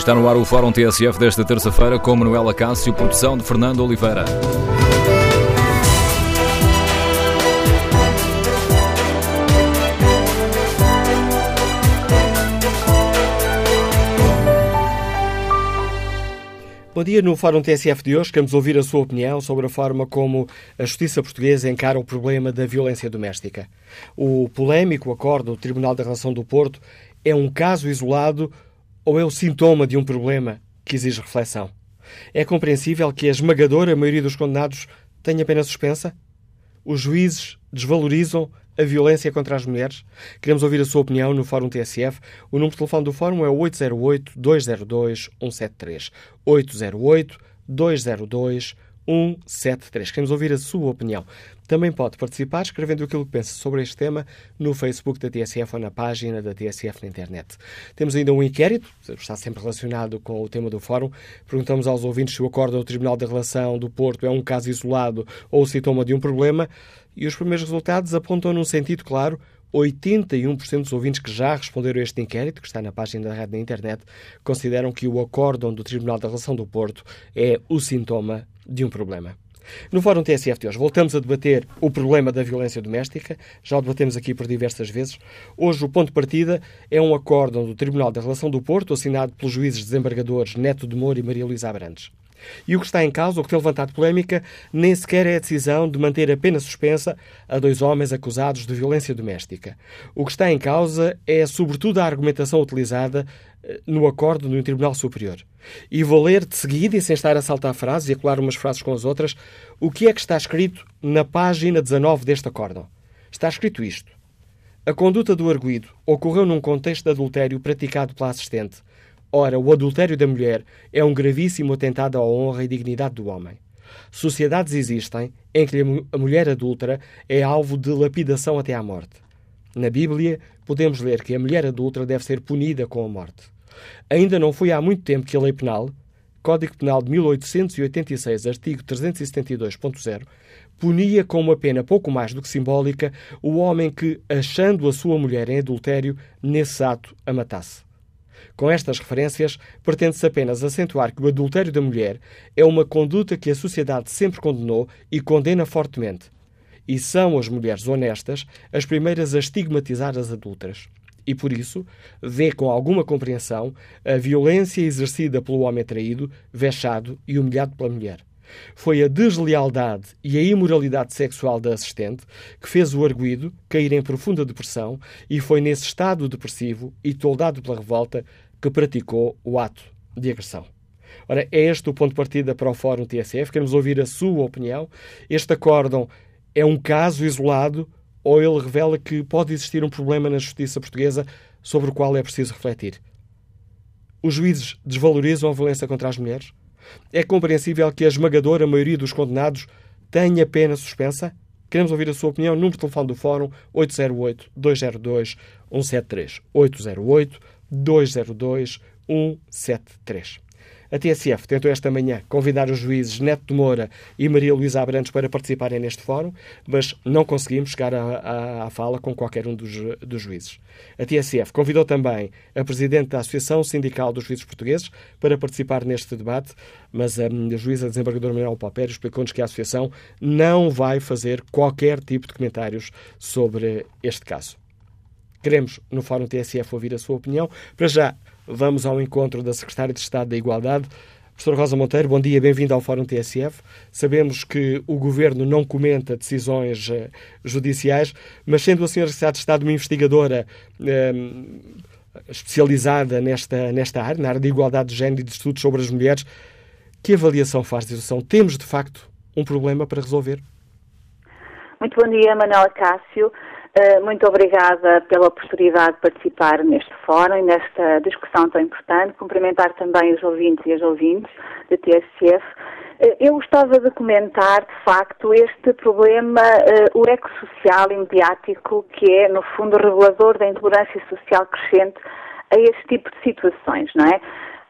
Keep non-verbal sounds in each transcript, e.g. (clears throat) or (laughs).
Está no ar o Fórum TSF desta terça-feira com Manuela Cássio, produção de Fernando Oliveira. Bom dia. No Fórum TSF de hoje queremos ouvir a sua opinião sobre a forma como a justiça portuguesa encara o problema da violência doméstica. O polémico acordo do Tribunal da Relação do Porto é um caso isolado ou é o sintoma de um problema que exige reflexão? É compreensível que a esmagadora maioria dos condenados tenha pena suspensa? Os juízes desvalorizam a violência contra as mulheres? Queremos ouvir a sua opinião no Fórum TSF. O número de telefone do Fórum é 808-202-173. 808-202-173. Queremos ouvir a sua opinião. Também pode participar escrevendo aquilo que pensa sobre este tema no Facebook da TSF ou na página da TSF na internet. Temos ainda um inquérito, está sempre relacionado com o tema do fórum. Perguntamos aos ouvintes se o acórdão do Tribunal da Relação do Porto é um caso isolado ou sintoma de um problema. E os primeiros resultados apontam num sentido claro. 81% dos ouvintes que já responderam a este inquérito, que está na página da rádio na internet, consideram que o acórdão do Tribunal da Relação do Porto é o sintoma de um problema. No Fórum TSF de hoje voltamos a debater o problema da violência doméstica. Já o debatemos aqui por diversas vezes. Hoje o ponto de partida é um acórdão do Tribunal da Relação do Porto, assinado pelos juízes desembargadores Neto de Moura e Maria Luísa Abrantes. E o que está em causa, o que tem levantado polémica, nem sequer é a decisão de manter a pena suspensa a dois homens acusados de violência doméstica. O que está em causa é, sobretudo, a argumentação utilizada eh, no acordo no Tribunal Superior. E vou ler de seguida, e sem estar a saltar frases e a colar umas frases com as outras, o que é que está escrito na página 19 deste acórdão. Está escrito isto. A conduta do arguído ocorreu num contexto de adultério praticado pela assistente. Ora, o adultério da mulher é um gravíssimo atentado à honra e dignidade do homem. Sociedades existem em que a mulher adúltera é alvo de lapidação até à morte. Na Bíblia, podemos ler que a mulher adulta deve ser punida com a morte. Ainda não foi há muito tempo que a lei penal, Código Penal de 1886, artigo 372.0, punia com uma pena pouco mais do que simbólica o homem que, achando a sua mulher em adultério, nesse ato a matasse. Com estas referências, pretende-se apenas acentuar que o adultério da mulher é uma conduta que a sociedade sempre condenou e condena fortemente, e são as mulheres honestas as primeiras a estigmatizar as adultas. E por isso vê com alguma compreensão a violência exercida pelo homem traído, vexado e humilhado pela mulher. Foi a deslealdade e a imoralidade sexual da assistente que fez o arguído cair em profunda depressão e foi nesse estado depressivo e toldado pela revolta que praticou o ato de agressão. Ora, é este o ponto de partida para o Fórum TSF. Queremos ouvir a sua opinião. Este acórdão é um caso isolado ou ele revela que pode existir um problema na justiça portuguesa sobre o qual é preciso refletir? Os juízes desvalorizam a violência contra as mulheres? É compreensível que a esmagadora maioria dos condenados tenha pena suspensa? Queremos ouvir a sua opinião. Número de telefone do Fórum 808-202-173. 808-202-173. A TSF tentou esta manhã convidar os juízes Neto de Moura e Maria Luísa Abrantes para participarem neste fórum, mas não conseguimos chegar à, fala com qualquer um dos, dos juízes. A TSF convidou também a Presidente da Associação Sindical dos Juízes Portugueses para participar neste debate, mas a, a juíza desembargadora Manuel Palpério explicou-nos que a Associação não vai fazer qualquer tipo de comentários sobre este caso. Queremos, no Fórum TSF, ouvir a sua opinião. Para já, Vamos ao encontro da Secretária de Estado da Igualdade. Professora Rosa Monteiro, bom dia, bem-vindo ao Fórum TSF. Sabemos que o Governo não comenta decisões uh, judiciais, mas sendo a Senhora Secretária de Estado uma investigadora uh, especializada nesta, nesta área, na área de igualdade de género e de estudos sobre as mulheres, que avaliação faz da situação? Temos, de facto, um problema para resolver? Muito bom dia, Manuela Cássio. Eh, muito obrigada pela oportunidade de participar neste fórum e nesta discussão tão importante. Cumprimentar também os ouvintes e as ouvintes da TSF. Eh, eu gostava de comentar, de facto, este problema, uh, o eco social e mediático, que é, no fundo, revelador da intolerância social crescente a este tipo de situações, não é?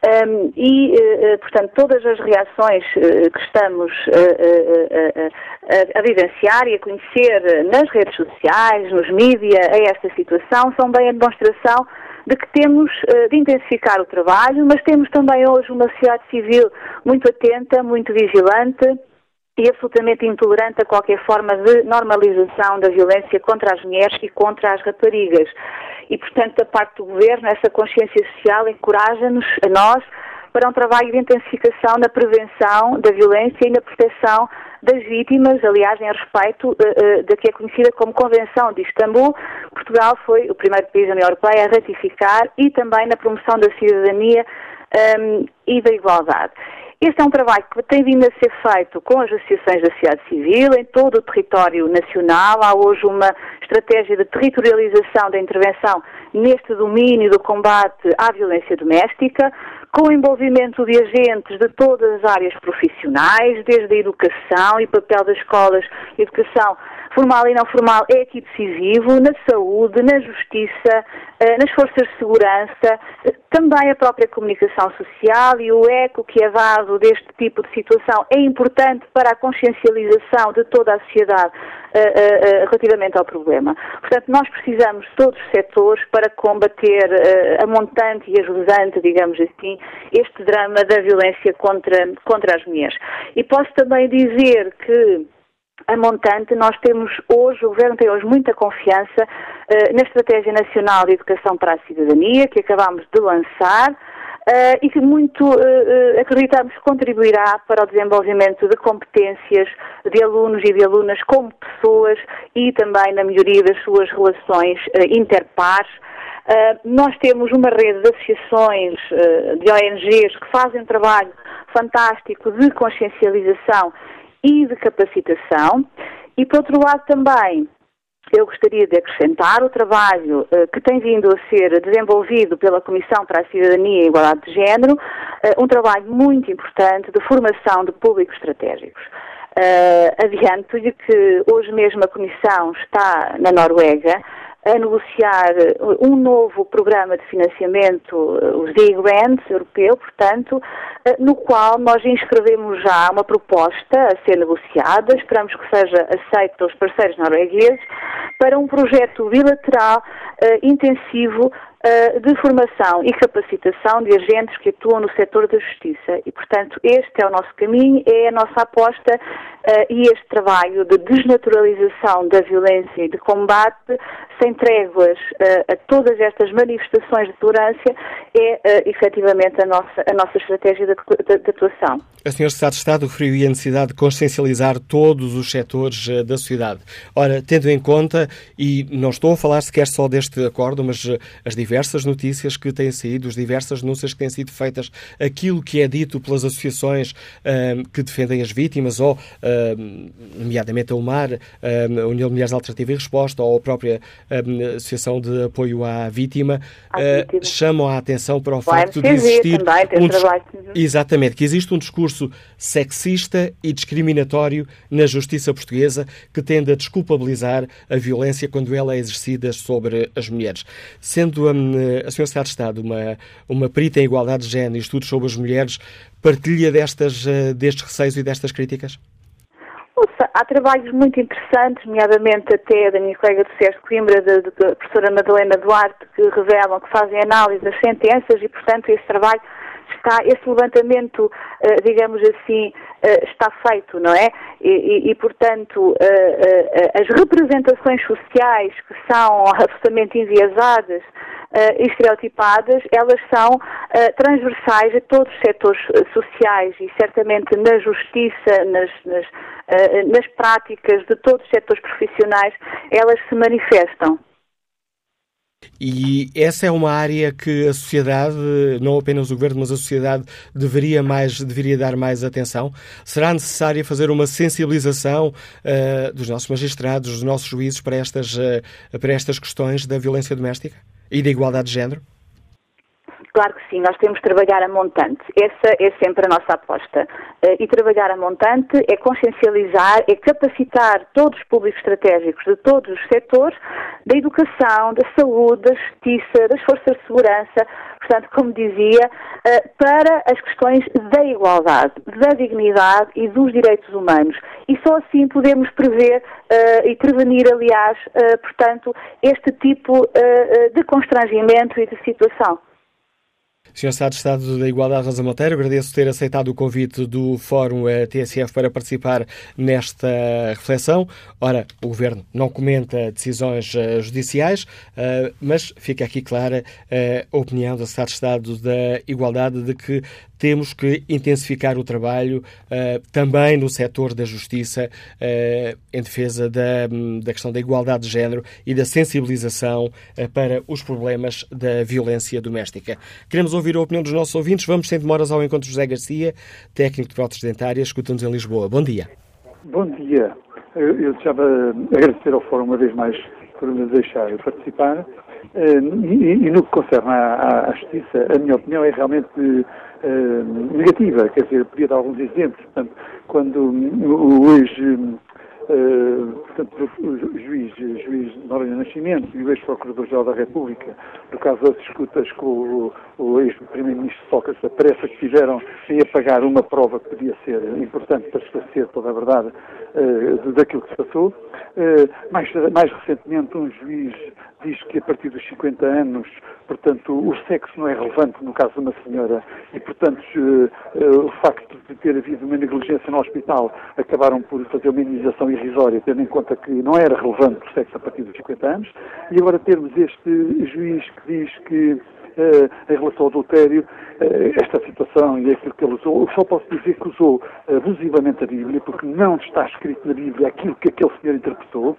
Um, e, uh, portanto, todas as reações uh, que estamos uh, a, vivenciar e a conhecer nas redes sociais, nos mídias, a esta situação, são bem a demonstração de que temos de intensificar o trabalho, mas temos também hoje uma sociedade civil muito atenta, muito vigilante e absolutamente intolerante a qualquer forma de normalização da violência contra as mulheres e contra as raparigas. E, portanto, da parte do Governo, essa consciência social encoraja-nos, a nós, para um trabalho de intensificação na prevenção da violência e na proteção das vítimas, aliás, em respeito uh, uh, da que é conhecida como Convenção de Istambul. Portugal foi o primeiro país da União Europeia a ratificar e também na promoção da cidadania um, e da igualdade. Este é um trabalho que tem vindo a ser feito com as associações da sociedade civil em todo o território nacional. Há hoje uma estratégia de territorialização da intervenção neste domínio do combate à violência doméstica, com o envolvimento de agentes de todas as áreas profissionais, desde a educação e papel das escolas, educação formal e não formal é aqui decisivo, na saúde, na justiça, eh, nas forças de segurança, eh, também a própria comunicação social e o eco que é dado deste tipo de situação é importante para a consciencialização de toda a sociedade relativamente ao problema. Portanto, nós precisamos de todos os setores para combater a montante e ajudante, digamos assim, este drama da violência contra, contra as mulheres. E posso também dizer que a montante, nós temos hoje, o Governo tem hoje muita confiança uh, na Estratégia Nacional de Educação para a Cidadania, que acabamos de lançar, uh, e que muito uh, acreditamos contribuirá para o desenvolvimento de competências de alunos e de alunas como pessoas e também na melhoria das suas relações interpares. nós temos uma rede de associações, de ONGs, que fazem um trabalho fantástico de consciencialização e de capacitação. E, por outro lado, também eu gostaria de acrescentar o trabalho uh, que tem vindo a ser desenvolvido pela Comissão para a Cidadania e Igualdade de Género, uh, um trabalho muito importante de formação de públicos estratégicos. Uh, Adianto-lhe que hoje mesmo a Comissão está na Noruega a negociar um novo programa de financiamento, os D-Grants europeu, portanto, no qual nós inscrevemos já uma proposta a ser negociada, esperamos que seja aceita pelos parceiros noruegueses, para um projeto bilateral intensivo de formação e capacitação de agentes que atuam no setor da justiça. E, portanto, este é o nosso caminho, é a nossa aposta e este trabalho de desnaturalização da violência e de combate sem tréguas uh, a todas estas manifestações de tolerância é uh, efetivamente a nossa, a nossa estratégia de, de, de atuação. A Sra. Secretária de Estado referiu a necessidade de consciencializar todos os setores uh, da sociedade. Ora, tendo em conta, e não estou a falar sequer só deste acordo, mas uh, as diversas notícias que têm saído, as diversas denúncias que têm sido feitas, aquilo que é dito pelas associações que defendem as vítimas, ou, nomeadamente a UMAR, a União de Mulheres Alternativa e Resposta, ou a própria a Associação de Apoio à Vítima, uh, chamam a atenção para o, facto de existir também, um exatamente que existe um discurso sexista e discriminatório na justiça portuguesa que tende a desculpabilizar a violência quando ela é exercida sobre as mulheres. Sendo a Sra. Secretária de Estado uma, uma perita em igualdade de género e estudos sobre as mulheres, partilha destas, uh, destes receios e destas críticas? Há trabalhos muito interessantes, nomeadamente até da minha colega do Sérgio Coimbra, da, da professora Madalena Duarte, que revelam, que fazem análise das sentenças e, portanto, esse trabalho está, esse levantamento, eh, digamos assim, eh, está feito, não é? E, e, e portanto, eh, as representações sociais que são absolutamente enviesadas e estereotipadas, elas são transversais a todos os setores sociais e certamente na justiça, nas, nas, nas práticas de todos os setores profissionais, elas se manifestam. E essa é uma área que a sociedade, não apenas o governo, mas a sociedade deveria mais, deveria dar mais atenção. Será necessário fazer uma sensibilização uh, dos nossos magistrados, dos nossos juízes para estas, uh, para estas questões da violência doméstica e da igualdade de género? Claro que sim, nós temos de trabalhar a montante. Essa é sempre a nossa aposta. Uh, e trabalhar a montante é consciencializar, é capacitar todos os públicos estratégicos de todos os setores, da educação, da saúde, da justiça, das forças de segurança, portanto, como dizia, uh, para as questões da igualdade, da dignidade e dos direitos humanos. E só assim podemos prever uh, e prevenir, aliás, portanto, este tipo de constrangimento e de situação. Sr. Estado de Estado da Igualdade, Rosa Monteiro, agradeço ter aceitado o convite do Fórum eh, TSF para participar nesta reflexão. Ora, o Governo não comenta decisões uh, judiciais, uh, mas fica aqui clara a opinião do Estado de Estado da Igualdade de que temos que intensificar o trabalho uh, também no setor da justiça uh, em defesa da, da, questão da igualdade de género e da sensibilização uh, para os problemas da violência doméstica. Queremos ouvir a opinião dos nossos ouvintes. Vamos sem demoras ao encontro de José Garcia, técnico de próteses dentárias, escuta-nos em Lisboa. Bom dia. Bom dia. Eu, deixava agradecer ao Fórum uma vez mais por me deixar participar. E, e, no que concerne à, à, Justiça, a minha opinião é realmente negativa, quer dizer, podia dar alguns exemplos. Portanto, quando o ex Uh, portanto, o juiz, juiz Noronha Nascimento e o ex-procurador-geral da República, por causa das discutas com o, o ex-primeiro-ministro Sócrates, a pressa que tiveram em apagar uma prova que podia ser importante para esclarecer toda a verdade uh, daquilo que se passou. Uh, mais, mais recentemente, um juiz diz que a partir dos 50 anos, portanto, o sexo não é relevante no caso de uma senhora e, portanto, o facto de ter havido uma negligência no hospital acabaram por fazer uma imunização irrisória, tendo em conta que não era relevante o sexo a partir dos 50 anos, e agora termos este juiz que diz que Uh, em relação ao adultério, uh, esta situação e aquilo que ele usou, eu só posso dizer que usou abusivamente a Bíblia, porque não está escrito na Bíblia aquilo que aquele senhor interpretou,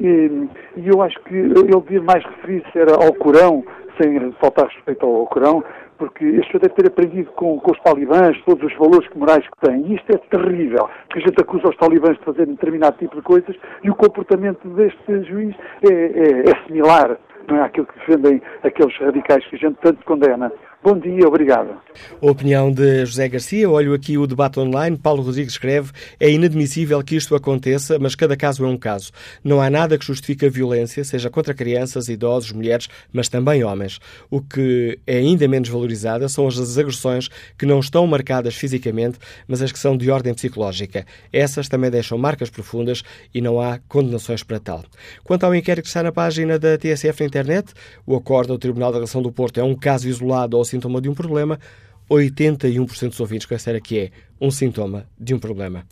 e, e eu acho que ele devia mais referir-se ao Corão, sem faltar respeito ao Corão, porque este deve ter aprendido com, com, os talibãs todos os valores morais que têm. E isto é terrível, porque a gente acusa os talibãs de fazerem determinado tipo de coisas e o comportamento deste juiz é, é, é similar não é aquilo que defendem aqueles radicais que a gente tanto condena. Bom dia, obrigado. A opinião de José Garcia, olho aqui o debate online. Paulo Rodrigues escreve: é inadmissível que isto aconteça, mas cada caso é um caso. Não há nada que justifique a violência, seja contra crianças, idosos, mulheres, mas também homens. O que é ainda menos valorizada são as agressões que não estão marcadas fisicamente, mas as que são de ordem psicológica. Essas também deixam marcas profundas e não há condenações para tal. Quanto ao inquérito que está na página da TSF na internet, o acordo do Tribunal da Relação do Porto é um caso isolado ou sintoma de um problema, 81% dos ouvintes consideram que é um sintoma de um problema.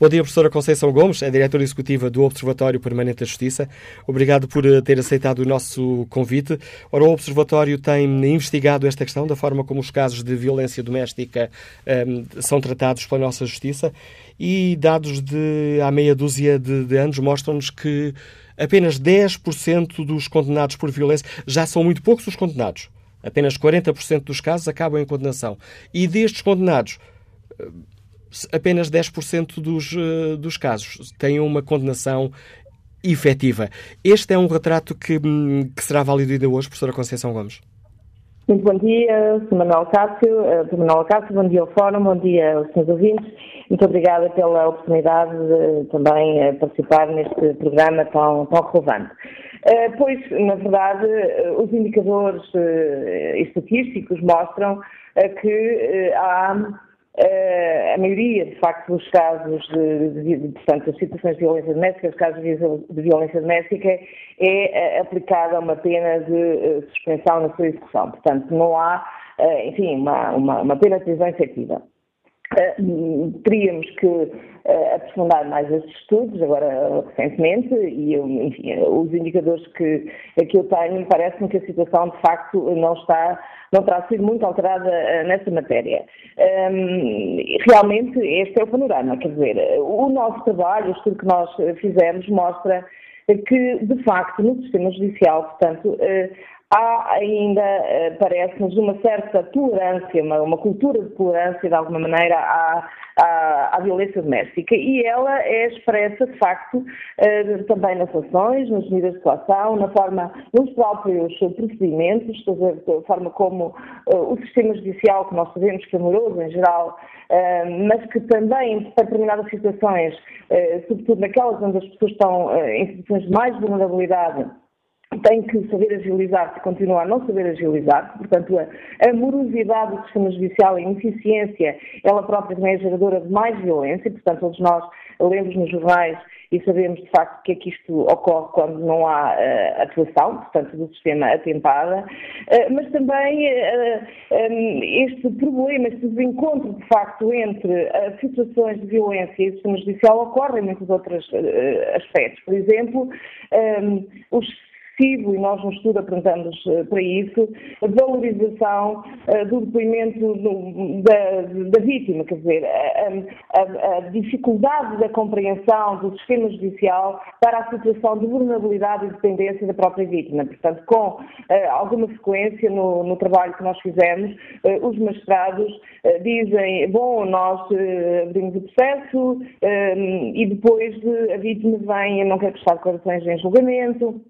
Bom dia, professora Conceição Gomes, é diretora executiva do Observatório Permanente da Justiça. Obrigado por eh, ter aceitado o nosso convite. Ora, o Observatório tem investigado esta questão, da forma como os casos de violência doméstica um, ehm, são tratados pela nossa Justiça, e dados de há meia dúzia de, de anos mostram-nos que apenas 10% dos condenados por violência, já são muito poucos os condenados, Apenas 40% dos casos acabam em condenação. E destes condenados, eh, apenas 10% dos, eh, dos casos têm uma condenação efetiva. Este é um retrato que, hum, que será válido ainda hoje, professora Conceição Gomes. Muito bom dia, Sr. Manuel Cássio, uh, Manuel Cássio, bom dia ao Fórum, bom dia aos senhores ouvintes. Muito obrigada pela oportunidade de também participar neste programa tão, tão relevante. Uh, pois, na verdade, os indicadores estatísticos mostram que há a maioria, de facto, dos casos de, de, portanto, as situações de violência doméstica, os casos de violência doméstica, é uh, aplicada uma pena de suspensão na sua execução. Portanto, não há, enfim, uma, uma, uma pena de prisão efetiva. teríamos que aprofundar mais esses estudos, agora recentemente, e eu, enfim, os indicadores que, que eu tenho, parece-me que a situação de facto não está não terá sido muito alterada uh, nessa matéria. Um, realmente, este é o panorama, quer dizer, o nosso trabalho, o estudo que nós eh, fizemos, mostra que, de facto, no sistema judicial, portanto, uh, há ainda, eh, parece-nos, uma certa tolerância, uma, uma, cultura de tolerância, de alguma maneira, à, à, à, violência doméstica. E ela é expressa, de facto, eh, também nas ações, nas medidas de coação, na forma, nos próprios procedimentos, da forma como eh, o sistema judicial, que nós sabemos que é moroso em geral, mas que também, para determinadas situações, sobretudo naquelas onde as pessoas estão em situações de mais vulnerabilidade, tem que saber agilizar-se, continuar a não saber agilizar-se, portanto a, morosidade do sistema judicial, a ineficiência, ela própria também é geradora de mais violência, portanto todos nós lemos nos jornais e sabemos de facto que é que isto ocorre quando não há uh, atuação, portanto, do sistema atentada, uh, mas também uh, um, este problema, este desencontro de facto entre situações de violência e o sistema judicial ocorre em muitos outros aspectos. Por exemplo, um, os e nós no estudo apresentamos eh, para isso, a valorização uh, do depoimento da, da, vítima, quer dizer, a, a, a, dificuldade da compreensão do sistema judicial para a situação de vulnerabilidade e dependência da própria vítima. Portanto, com uh, alguma frequência no, no, trabalho que nós fizemos, os magistrados dizem, bom, nós abrimos o processo e depois a vítima vem não quer prestar declarações em julgamento,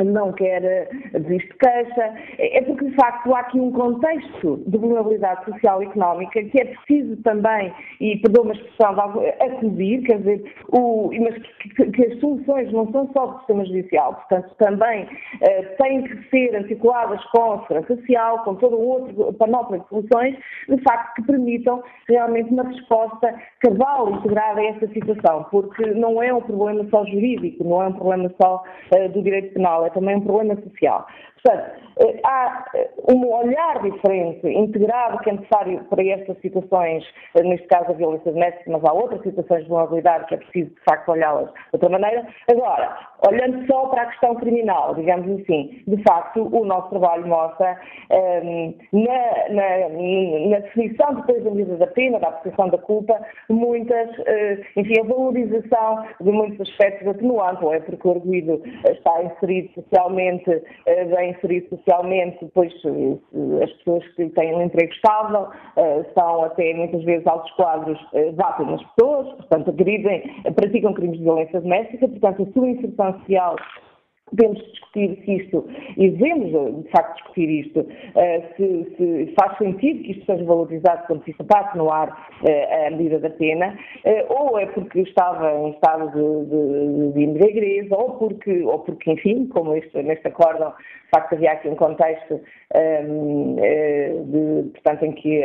não quer eh, desiste de queixa, é porque de facto há aqui um contexto de vulnerabilidade social e económica que é preciso também, e perdão uma expressão, acudir, quer dizer, o, mas que, que, as soluções não são só do sistema judicial, portanto também uh, têm que ser articuladas com a segurança social, com todo um outro panóplia de soluções, de facto que permitam realmente uma resposta cabal integrada a esta situação, porque não é um problema só jurídico, não é um problema só uh, do direito penal, é também um problema social. Portanto, eh, há eh, um olhar diferente, integrado, que é necessário para estas situações, eh, neste caso a violência doméstica, mas há outras situações de vulnerabilidade que é preciso, de facto, olhá-las de outra maneira. Agora, olhando só para a questão criminal, digamos assim, de facto, o nosso trabalho mostra um, ehm, na, na, na, definição depois da medida da pena, da aplicação da culpa, muitas, uh, enfim, a valorização de muitos aspectos atenuantes, ou é porque o arguido está inserido socialmente uh, bem inserir socialmente, pois as pessoas que têm um emprego estável eh, são até muitas vezes altos quadros, eh, batem nas pessoas, portanto agridem, praticam crimes de violência doméstica, portanto a sua inserção social podemos discutir se isto, e devemos de facto discutir isto, se, se, faz sentido que isto seja valorizado quando se está no ar a medida da pena, ou é porque estava em estado de, de, de embriaguez, ou porque, ou porque, enfim, como este, neste acórdão, facto havia aqui um contexto um, de, portanto, em que,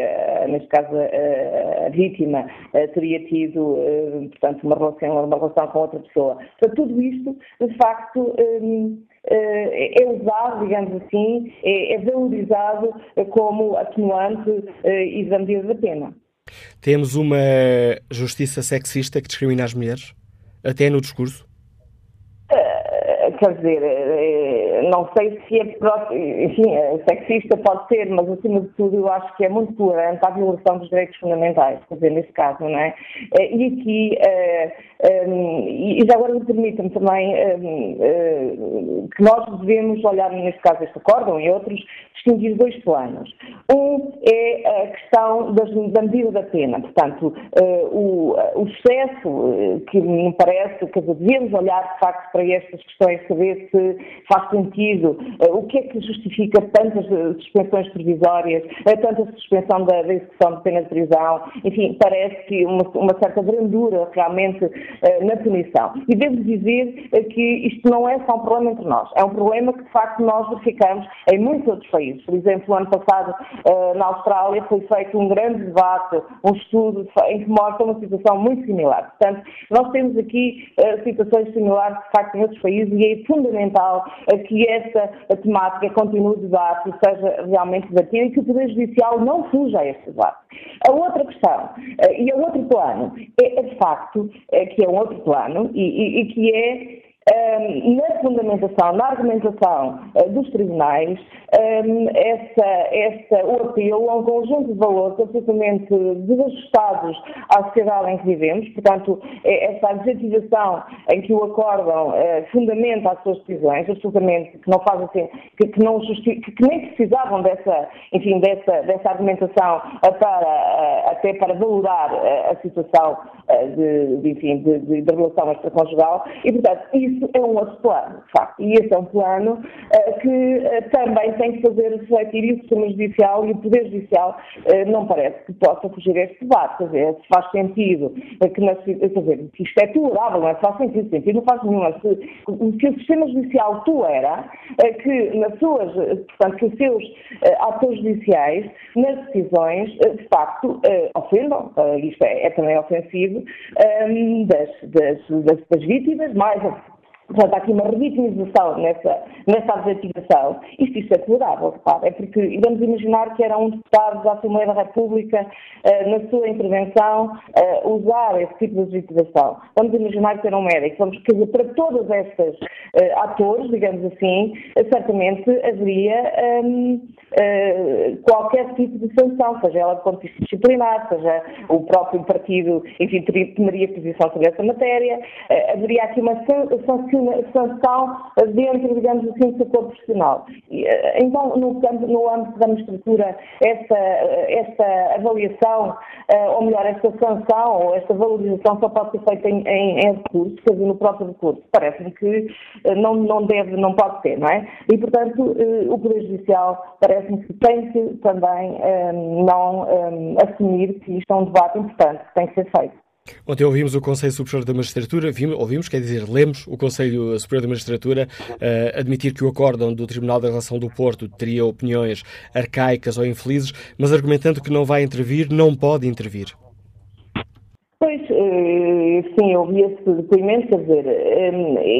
neste caso, a, a vítima teria tido, portanto, uma relação, uma relação com outra pessoa. Portanto, tudo isto, de facto, um, é usado, digamos assim, é, é valorizado como atenuante eh, e medida da pena. Temos uma justiça sexista que discrimina as mulheres? Até no discurso? Eh, quer dizer, eh, não sei se é enfim, sexista pode ser, mas acima de tudo eu acho que é muito tolerante à violação dos direitos fundamentais, quer dizer, nesse caso, não é? E aqui um, e já agora me permitam também uh, que nós devemos olhar, neste caso, este acórdão e outros, distinguir dois planos. Um é a questão das, da medida da pena, portanto, o, o que me parece, que devemos olhar de facto para estas questões, saber se faz sentido, o que é que justifica tantas suspensões provisórias, tanta suspensão da, execução de pena de prisão, enfim, parece que uma, uma certa brandura realmente eh, na punição. E devo dizer eh, que isto não é só um problema entre nós, é um problema que de facto nós verificamos em muitos outros países. Por exemplo, no ano passado eh, na Austrália foi feito um grande debate, um estudo em que mostra uma situação muito similar. Portanto, nós temos aqui situações similares de facto em outros países e é fundamental que essa temática continue o debate e seja realmente debatida e que o Poder Judicial não fuja a este debate. A outra questão, e o outro plano, é de facto que é um outro plano e, e, e que é na fundamentação, na argumentação uh, dos tribunais, um, essa, essa, o apelo a um conjunto de valores absolutamente desajustados à sociedade em que vivemos, portanto, é essa adjetivação em que o acórdão uh, fundamenta as suas decisões, absolutamente, que não faz assim, que, que não justi que, nem precisavam dessa, enfim, dessa, dessa argumentação uh, para, até para valorar a situação de, de, enfim, de, de, de relação extraconjugal, e, portanto, isso é um outro plano, de facto, e esse é um plano uh, que uh, também tem que fazer refletir e o sistema judicial e o Poder Judicial uh, não parece que possa fugir a este debate, quer dizer, se faz sentido que, na, dizer, que isto é tolerável, não é? Faz sentido, sentido não faz nenhum, se, que o sistema judicial tolera que nas suas, portanto, que os seus atores judiciais, nas decisões, de facto, ofendam, isto é, é também ofensivo, um, das, das, das, das vítimas, mais Portanto, há aqui uma revitimização nessa, nessa adjetivação. Isto, isto é tolerável, repare. É porque vamos imaginar que era um deputado da Assembleia da República, uh, na sua intervenção, uh, usar esse tipo de adjetivação. Vamos imaginar que era um médico. Vamos, quer dizer, para todas estas uh, atores, digamos assim, certamente haveria um, qualquer tipo de sanção, seja ela de ponto de vista disciplinar, seja o próprio partido, enfim, tomaria posição sobre essa matéria. haveria aqui uma sanção sanção dentro, digamos assim, do setor profissional. Eh, então, no, no âmbito da magistratura, esta avaliação, eh, ou melhor, esta sanção ou esta valorização só pode ser feita em, em, em recurso, quer dizer, no próprio recurso. Parece-me que eh, não, não deve, não pode ser, não é? E, portanto, o Poder Judicial parece-me que tem que também não assumir que isto é um debate importante que tem que ser feito. Ontem ouvimos o Conselho Superior da Magistratura, vimos, ouvimos, quer dizer, lemos o Conselho Superior da Magistratura uh, admitir que o acórdão do Tribunal da Relação do Porto teria opiniões arcaicas ou infelizes, mas argumentando que não vai intervir, não pode intervir. Eh, sim, eu ouvi esse depoimento, quer dizer, eh,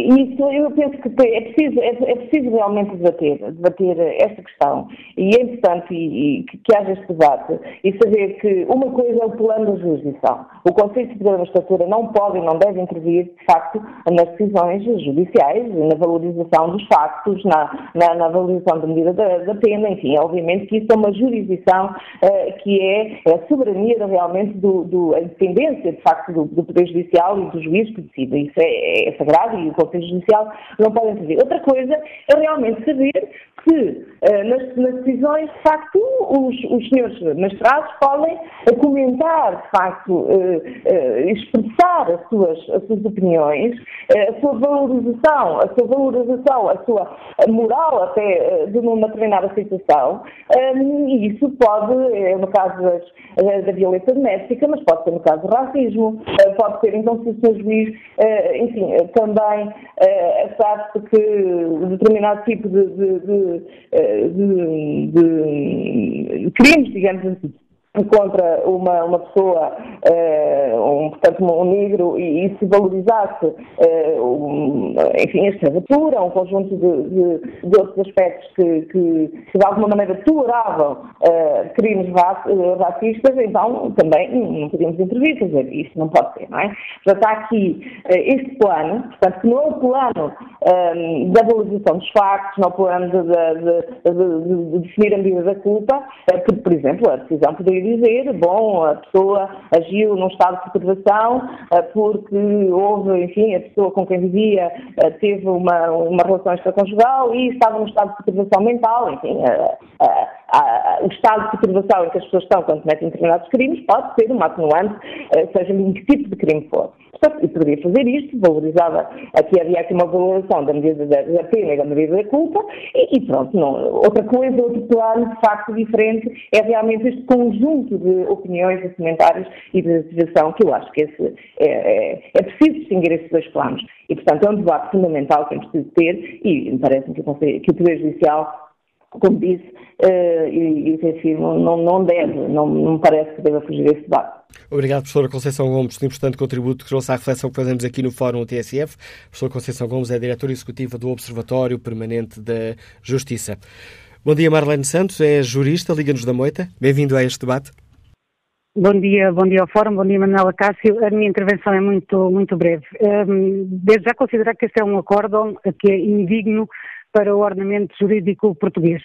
isso eu penso que é preciso, é, é preciso realmente debater, debater esta questão e é importante que haja este debate e saber que uma coisa é o plano da jurisdição. O Conselho Superior da Magistratura não pode e não deve intervir, de facto, nas decisões judiciais, na valorização dos factos, na, na, na valorização da medida da, da, pena, enfim, obviamente que isso é uma jurisdição uh, que é, é a soberania realmente do, do a independência de facto, do, do Poder Judicial e do juiz que decide. Isso é, é, sagrado e o Conselho Judicial não pode intervir. Outra coisa é realmente saber se uh, nas, nas, decisões, de facto, os, os senhores magistrados podem comentar, de facto, uh, uh, expressar as suas, as suas opiniões, a sua valorização, a sua valorização, a sua moral até de uma determinada situação, um, e isso pode, no caso das, da violência doméstica, mas pode ser no caso do racismo, pode ser então se o seu juiz, enfim, também achar-se que determinado tipo de, de, eh, de, de crimes, digamos assim, contra uma, uma pessoa, uh, um, portanto, um negro, e, e se valorizasse, uh, um, enfim, a escravatura, um conjunto de, de, de outros aspectos que, que, que, de alguma maneira toleravam uh, crimes racistas, então também não podíamos intervir, quer dizer, isso não pode ser, não é? Portanto, há aqui este plano, portanto, que não é o plano um, da valorização dos factos, não é o plano de, de, de definir a medida da culpa, porque, por exemplo, a decisão poderia dizer, bom, a pessoa agiu num estado de perturbação eh, porque houve, enfim, a pessoa com quem vivia eh, teve uma, uma relação extraconjugal e estava num estado de perturbação mental, enfim, eh, o estado de perturbação em que as pessoas estão quando cometem determinados crimes pode ser uma atenuante, seja em que tipo de crime for. Portanto, e poderia fazer isto, valorizava, aqui havia aqui uma valorização da medida da, pena e da medida da culpa, e, e pronto, não, outra coisa, outro plano de facto diferente é realmente este conjunto de opiniões, de comentários e de decisão que eu acho que esse, é, é, é, preciso distinguir esses dois planos. E, portanto, é um debate fundamental que é preciso ter e me parece que o, que o Poder Judicial como disse, uh, e, e reafirmo, não, não deve, não, não me parece que deva fugir desse debate. Obrigado, professora Conceição Gomes, pelo importante contributo que trouxe à reflexão que fazemos aqui no Fórum TSF. A professora Conceição Gomes é diretora executiva do Observatório Permanente da Justiça. Bom dia, Marlene Santos, é jurista, Liga-nos da Moita. Bem-vindo a este debate. Bom dia, bom dia ao Fórum, bom dia Manuela Cássio. A minha intervenção é muito, muito breve. Um, desde já considerar que este é um acórdão que é indigno para o ordenamento jurídico português.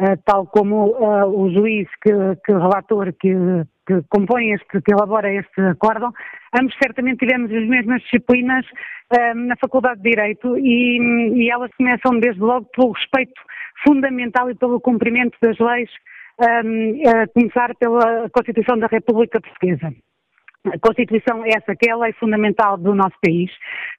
Uh, tal como uh, o juiz que, que relator que, que compõe este, que elabora este acórdão, ambos certamente tivemos as mesmas disciplinas uh, na Faculdade de Direito e, e elas começam desde logo pelo respeito fundamental e pelo cumprimento das leis a começar pela Constituição da República Portuguesa. A Constituição é essa que é a lei fundamental do nosso país,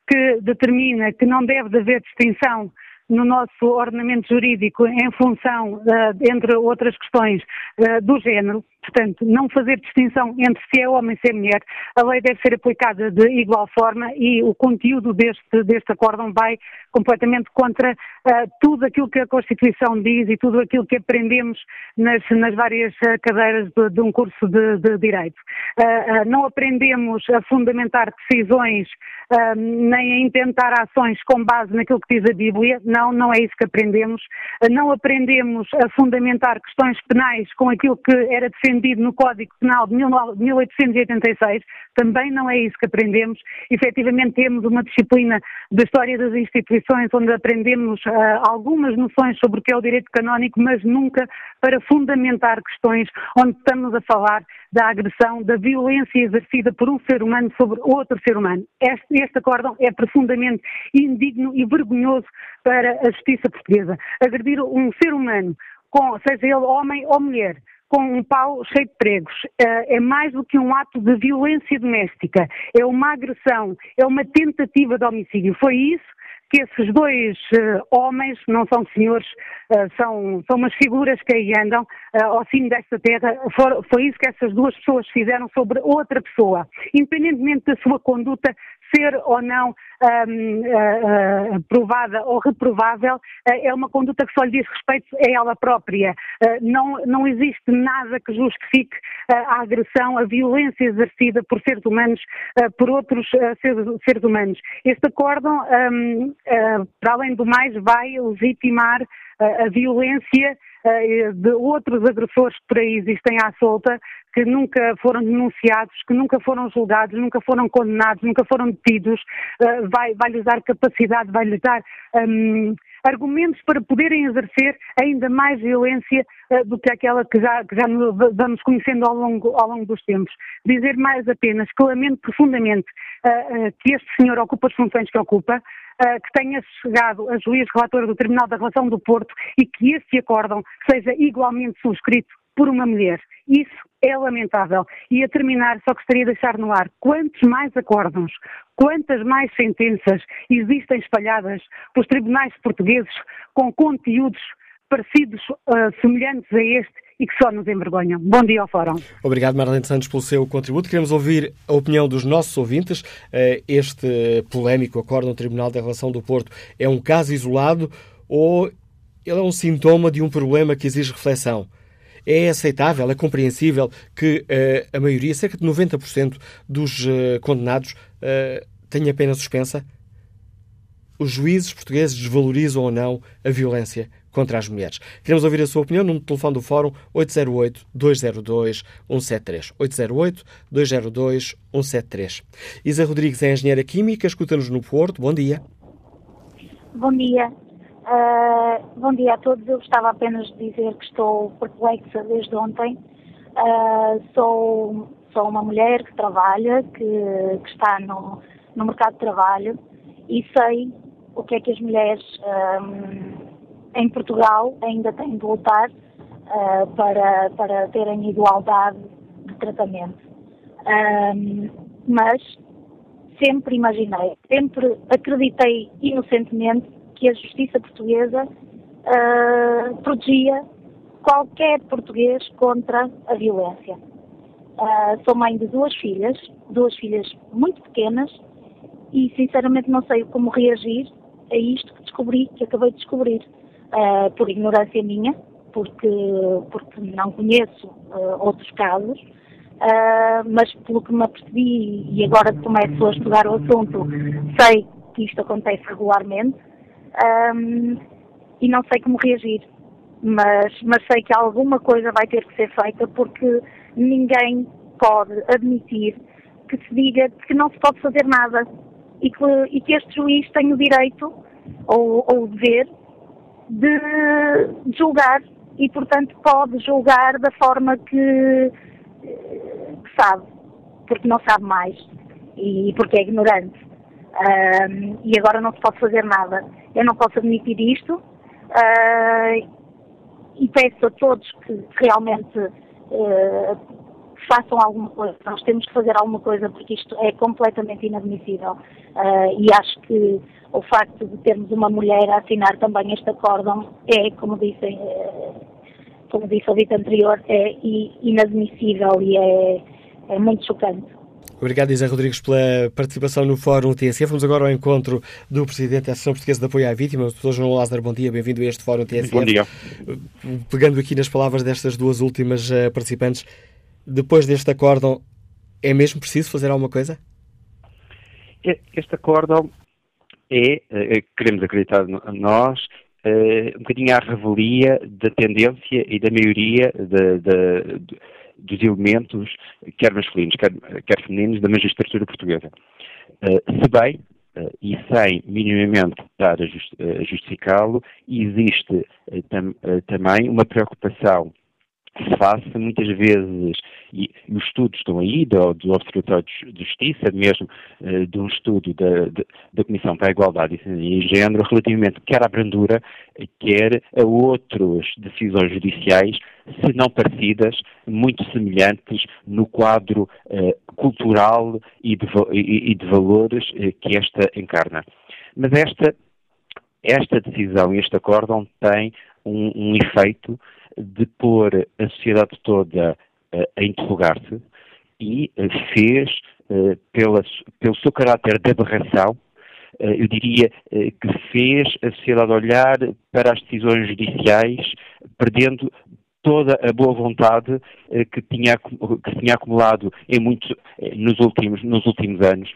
que determina que não deve haver distinção no nosso ordenamento jurídico em função, uh, entre outras questões, uh, do género, portanto, não fazer distinção entre se é homem e se é mulher, a lei deve ser aplicada de igual forma e o conteúdo deste, deste acórdão vai completamente contra uh, tudo aquilo que a Constituição diz e tudo aquilo que aprendemos nas, nas várias cadeiras de, de, um curso de, de Direito. não aprendemos a fundamentar decisões nem a intentar ações com base naquilo que diz a Bíblia, não, não é isso que aprendemos. Não aprendemos a fundamentar questões penais com aquilo que era defendido no Código Penal de 1886, também não é isso que aprendemos. Efetivamente temos uma disciplina da história das instituições onde aprendemos uh, algumas noções sobre o que é o direito canónico, mas nunca para fundamentar questões onde estamos a falar da agressão, da violência exercida por um ser humano sobre outro ser humano. Este, este acórdão é profundamente indigno e vergonhoso para a justiça portuguesa. Agredir um ser humano, com, seja ele homem ou mulher, com um pau cheio de pregos. Eh, é mais do que um ato de violência doméstica, é uma agressão, é uma tentativa de homicídio. Foi isso que esses dois uh, homens, não são senhores, uh, são, são umas figuras que aí andam uh, ao cimo desta terra, for, foi isso que essas duas pessoas fizeram sobre outra pessoa. Independentemente da sua conduta, ser ou não um, uh, uh, provada ou reprovável, uh, é uma conduta que só lhe diz respeito a ela própria. não, não existe nada que justifique a agressão, a violência exercida por seres humanos, por outros seres, humanos. Este acórdão, um, para além do mais, vai legitimar a violência de outros agressores que por aí existem à solta, que nunca foram denunciados, que nunca foram julgados, nunca foram condenados, nunca foram detidos, uh, vai, vai lhes dar capacidade, vai lhes dar um, argumentos para poderem exercer ainda mais violência uh, do que aquela que já, que já vamos conhecendo ao longo, ao longo dos tempos. Dizer mais apenas que lamento profundamente uh, que este senhor ocupa as funções que ocupa, que tenha chegado a juiz relator do Tribunal da Relação do Porto e que esse acórdão seja igualmente subscrito por uma mulher. Isso é lamentável. E a terminar, só gostaria de deixar no ar quantos mais acórdãos, quantas mais sentenças existem espalhadas pelos tribunais portugueses com conteúdos parecidos, uh, semelhantes a este e que só nos envergonham. Bom dia ao Fórum. Obrigado, Marlene Santos, pelo seu contributo. Queremos ouvir a opinião dos nossos ouvintes. Uh, este polémico acórdão do Tribunal da Relação do Porto é um caso isolado ou ele é um sintoma de um problema que exige reflexão? É aceitável, é compreensível que uh, a maioria, cerca de 90% dos uh, condenados, uh, tenha pena suspensa? Os juízes portugueses desvalorizam ou não a violência contra as mulheres? Queremos ouvir a sua opinião no telefone do Fórum 808-202-173. 808-202-173. Isa Rodrigues é engenheira química, escuta-nos no Porto. Bom dia. Bom dia. Uh, bom dia a todos. Eu gostava apenas de dizer que estou perplexa desde ontem. Uh, sou, sou uma mulher que trabalha, que, que está no, no, mercado de trabalho e sei o que é que as mulheres um, ah, em Portugal ainda têm de lutar uh, para, para terem igualdade de tratamento. Um, mas sempre imaginei, sempre acreditei inocentemente que a justiça portuguesa uh, protegia qualquer português contra a violência. Uh, sou mãe de duas filhas, duas filhas muito pequenas, e sinceramente não sei como reagir a isto que descobri, que acabei de descobrir, uh, por ignorância minha, porque, porque não conheço uh, outros casos, mas pelo que me apercebi e agora começo a estudar o assunto, sei que isto acontece regularmente um, e não sei como reagir. Mas, mas sei que alguma coisa vai ter que ser feita porque ninguém pode admitir que se diga que não se pode fazer nada e que, e que este juiz tem o direito ou, ou o dever de julgar e, portanto, pode julgar da forma que, que sabe, porque não sabe mais e porque é ignorante. Uh, e agora não se pode fazer nada. Eu não posso admitir isto uh, e peço a todos que realmente uh, façam alguma coisa. Nós temos que fazer alguma coisa porque isto é completamente inadmissível. Ah, e acho que o facto de termos uma mulher a assinar também este acórdão é, como disse, como disse o dito anterior, é inadmissível e é, é muito chocante. Obrigado, Isa Rodrigues, pela participação no Fórum TSF. Vamos agora ao encontro do Presidente da Associação Portuguesa de Apoio à Vítima, o Dr. João Lázaro. Bom dia, bem-vindo a este Fórum TSF. Bom dia. Pegando aqui nas palavras destas duas últimas uh, participantes, depois deste acórdão, é mesmo preciso fazer alguma coisa? Este acórdão é, é queremos acreditar nós, um bocadinho à revelia da tendência e da maioria de, de, de, dos elementos, quer masculinos, quer, quer femininos, da magistratura portuguesa. Se bem, e sem minimamente estar a justificá-lo, existe também uma preocupação se faça muitas vezes, e, os estudos estão aí, do, do Observatório de Justiça, mesmo uh, de um estudo da, de, da Comissão para a Igualdade e Género, relativamente quer à brandura, quer a outras decisões judiciais, se não parecidas, muito semelhantes no quadro uh, cultural e de, e, e de valores uh, que esta encarna. Mas esta, esta decisão, este acórdão tem um, um efeito de pôr a sociedade toda uh, a interrogar-se e uh, fez, uh, pela, pelo seu caráter de aberração, eu diria que fez a sociedade olhar para as decisões judiciais, perdendo toda a boa vontade que, tinha, que tinha acumulado em nos, últimos, nos últimos anos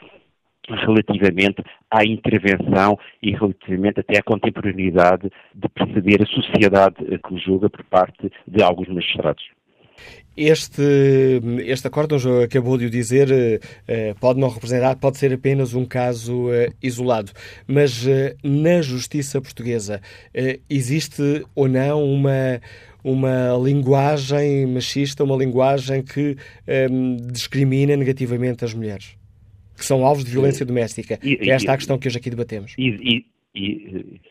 relativamente à intervenção e relativamente até à contemporaneidade de perceber a sociedade que o julga por parte de alguns magistrados. Este, este acordo, acabou de o dizer, eh, eh, pode não representar, pode ser apenas um caso eh, isolado, mas na justiça portuguesa existe ou não uma, uma linguagem machista, uma linguagem que um, discrimina negativamente as mulheres? Que são alvos de violência doméstica. E, é esta e, a questão que hoje aqui debatemos. E, e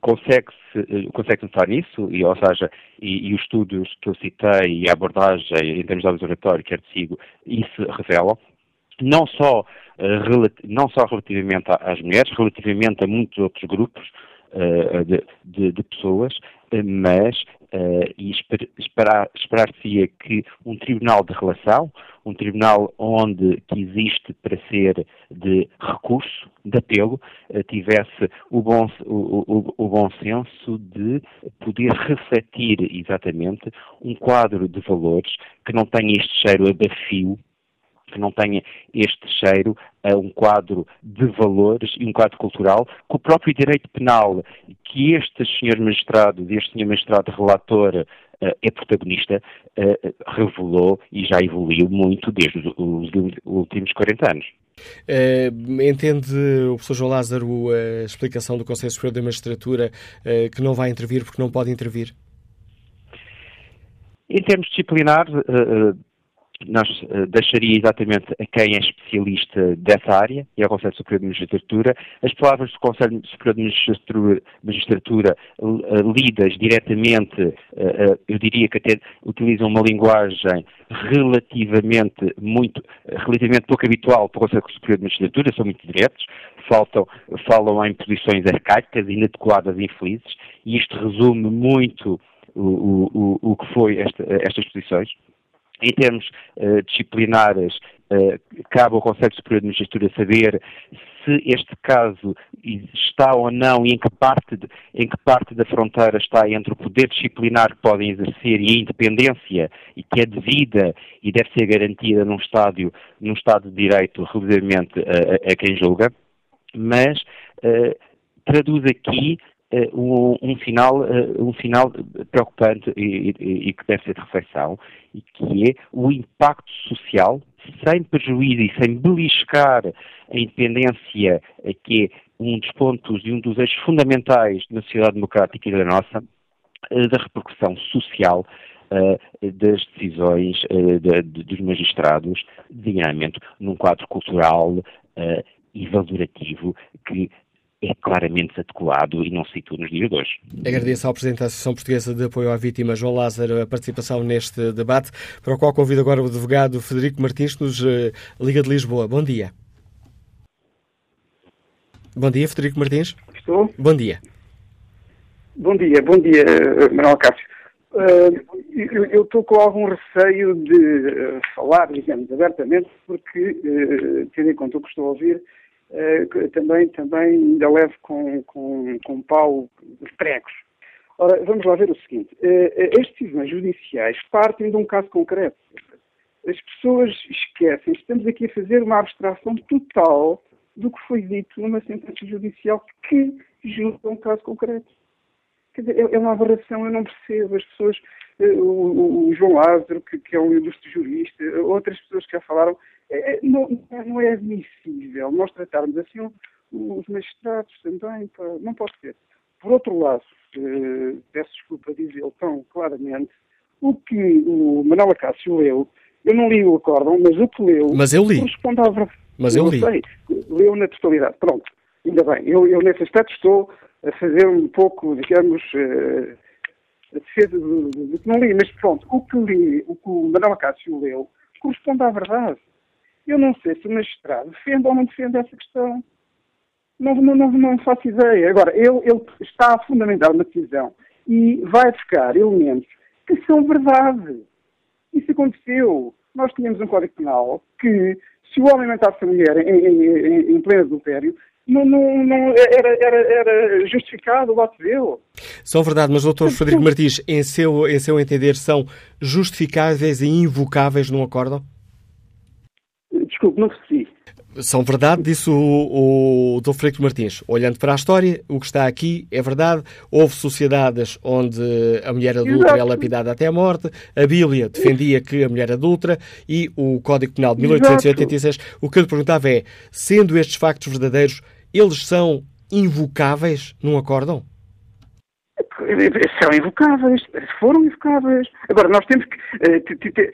consegue-se eh, consegue notar nisso, e, ou seja, e, e, os estudos que eu citei e a abordagem em termos de observatório que artigo, isso revelam, não só, não só relativamente às mulheres, relativamente a muitos outros grupos de, de, de, pessoas, uh, e esper, esperar-se-ia que um tribunal de relação, um tribunal onde que existe para ser de recurso, de apelo, eh, tivesse o bom, o, o, o bom senso de poder refletir exatamente um quadro de valores que não tenha este cheiro a bafio que não tenha este cheiro a um quadro de valores e um quadro cultural, que o próprio direito penal, que este senhor magistrado, este senhor magistrado relator uh, é protagonista, uh, revelou e já evoluiu muito desde os, os últimos 40 anos. Entende o professor João Lázaro a explicação do Conselho Superior da Magistratura que não vai intervir porque não pode intervir? Em termos disciplinares, nós uh, deixaria exatamente a quem é especialista dessa área, e ao Conselho Superior de Magistratura, as palavras do Conselho Superior de Magistratura, uh, lidas diretamente, uh, eu diria que até utilizam uma linguagem relativamente muito, relativamente pouco habitual para o Conselho Superior de Magistratura, são muito diretos, faltam, falam em posições arcaicas, inadequadas infelizes, e isto resume muito o, o, o que foi esta, estas posições. Em termos uh, disciplinares, uh, cabe ao Conselho Superior de Magistratura saber se este caso está ou não e em que, parte de, em que parte da fronteira está entre o poder disciplinar que podem exercer e a independência e que é devida e deve ser garantida num, estádio, num Estado de Direito relativamente a, a, a quem julga, mas uh, traduz aqui um, um, sinal, um sinal preocupante e, e, e, que deve ser de reflexão, e que é o impacto social, sem prejuízo e sem beliscar a independência, que é um dos pontos e um dos eixos fundamentais da sociedade democrática e da nossa, da repercussão social das decisões de, de, dos magistrados, designadamente num quadro cultural e valorativo que é claramente adequado e não se situa nos dias de hoje. Agradeço ao Presidente da Associação Portuguesa de Apoio à Vítima, João Lázaro, a participação neste debate, para o qual convido agora o advogado Frederico Martins, que nos uh, Liga de Lisboa. Bom dia. Bom dia, Frederico Martins. Estou? Bom dia. Bom dia, bom dia, Manuel Cássio. Uh, eu estou com algum receio de uh, falar, digamos, abertamente, porque, uh, tendo em conta o que estou a ouvir, também, também ainda levo com, com, com pau os pregos. Ora, vamos lá ver o seguinte. As decisões judiciais partem de um caso concreto. As pessoas esquecem, estamos aqui a fazer uma abstração total do que foi dito numa sentença judicial que julga um caso concreto. Quer dizer, é, é uma aberração, eu não percebo. As pessoas, eh, o, o João Lázaro, que, que, é um ilustre jurista, outras pessoas que já falaram, é, é não, não, é admissível nós tratarmos assim os magistrados também. Pá, não pode ser. Por outro lado, eh, peço desculpa dizê-lo tão claramente, o que o Manuel Acácio leu, eu não li o acórdão, mas o que leu mas eu li. corresponde à verdade. Mas eu, eu li. Sei, leu na totalidade. Pronto, ainda bem. Eu, eu nesse aspecto estou a fazer um pouco, digamos, a defesa do, do, que não li, mas pronto, o que li, o que o Manuel Cássio leu, corresponde à verdade. Eu não sei se o magistrado defende ou não defende essa questão. Não, não, não, não faço ideia. Agora, ele, ele está a fundamentar uma decisão e vai buscar elementos que são verdade. Isso aconteceu. Nós tínhamos um Código Penal que, se o homem matasse a mulher em, em, em, em pleno adultério, não, não, não era, era, era, justificado o ato dele. São verdade, mas doutor Frederico Martins, em seu, em seu entender, são justificáveis e invocáveis num acórdão? Desculpe, não percebi. São verdade, disse o, o. Frederico Martins. Olhando para a história, o que está aqui é verdade. Houve sociedades onde a mulher adulta é lapidada até a morte. A Bíblia defendia que a mulher adulta e o Código Penal de 1886. Exato. O que eu lhe perguntava é, sendo estes factos verdadeiros, eles são invocáveis num acórdão? São invocáveis, foram invocáveis. Agora, nós temos que. Uh,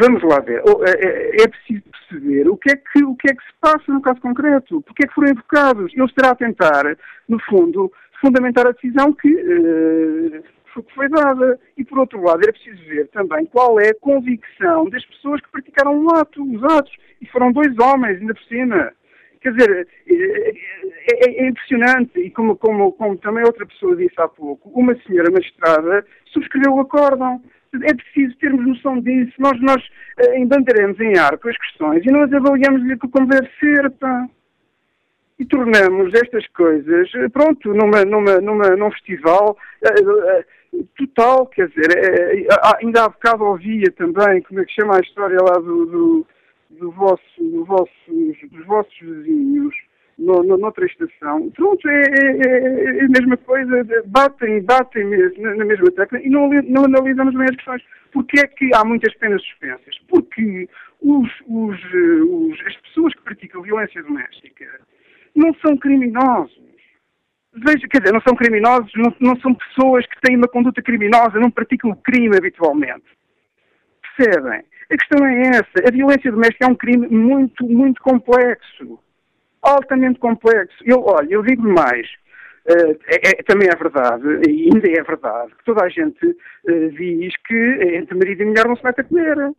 vamos lá ver. Uh, é preciso perceber o que, é que, o que é que se passa no caso concreto. Porque é que foram invocados? Ele estará a tentar, no fundo, fundamentar a decisão que, que foi dada. E, por outro lado, era preciso ver também qual é a convicção das pessoas que praticaram o ato, os atos. E foram dois homens, ainda por cima. Quer dizer, é, é, é, impressionante, e como, como, como também outra pessoa disse há pouco, uma senhora magistrada subscreveu o acórdão. É preciso termos noção disso. Nós, nós eh, embandaremos em arco as questões e nós avaliamos como deve ser. E tornamos estas coisas, eh, pronto, numa, numa, numa, num festival uh, uh, total, quer dizer, ainda há bocado ouvia também, como é que chama a história lá do, do do vosso, do vossos, dos vossos vizinhos no, no, noutra estação, pronto, é, é, é, a mesma coisa, batem, batem na, na mesma tecla e não, não analisamos bem as questões. Porquê é que há muitas penas suspensas? Porque os, os, os, as pessoas que praticam violência doméstica não são criminosos. Veja, quer dizer, não são criminosos, não, não são pessoas que têm uma conduta criminosa, não praticam o crime habitualmente. Percebem? A questão é essa. A violência doméstica é um crime muito, muito complexo. Altamente complexo. Eu, olha, eu digo mais. Uh, é, é, também é verdade, e ainda é verdade, que toda a gente uh, diz que entre marido e mulher não se mete a comer.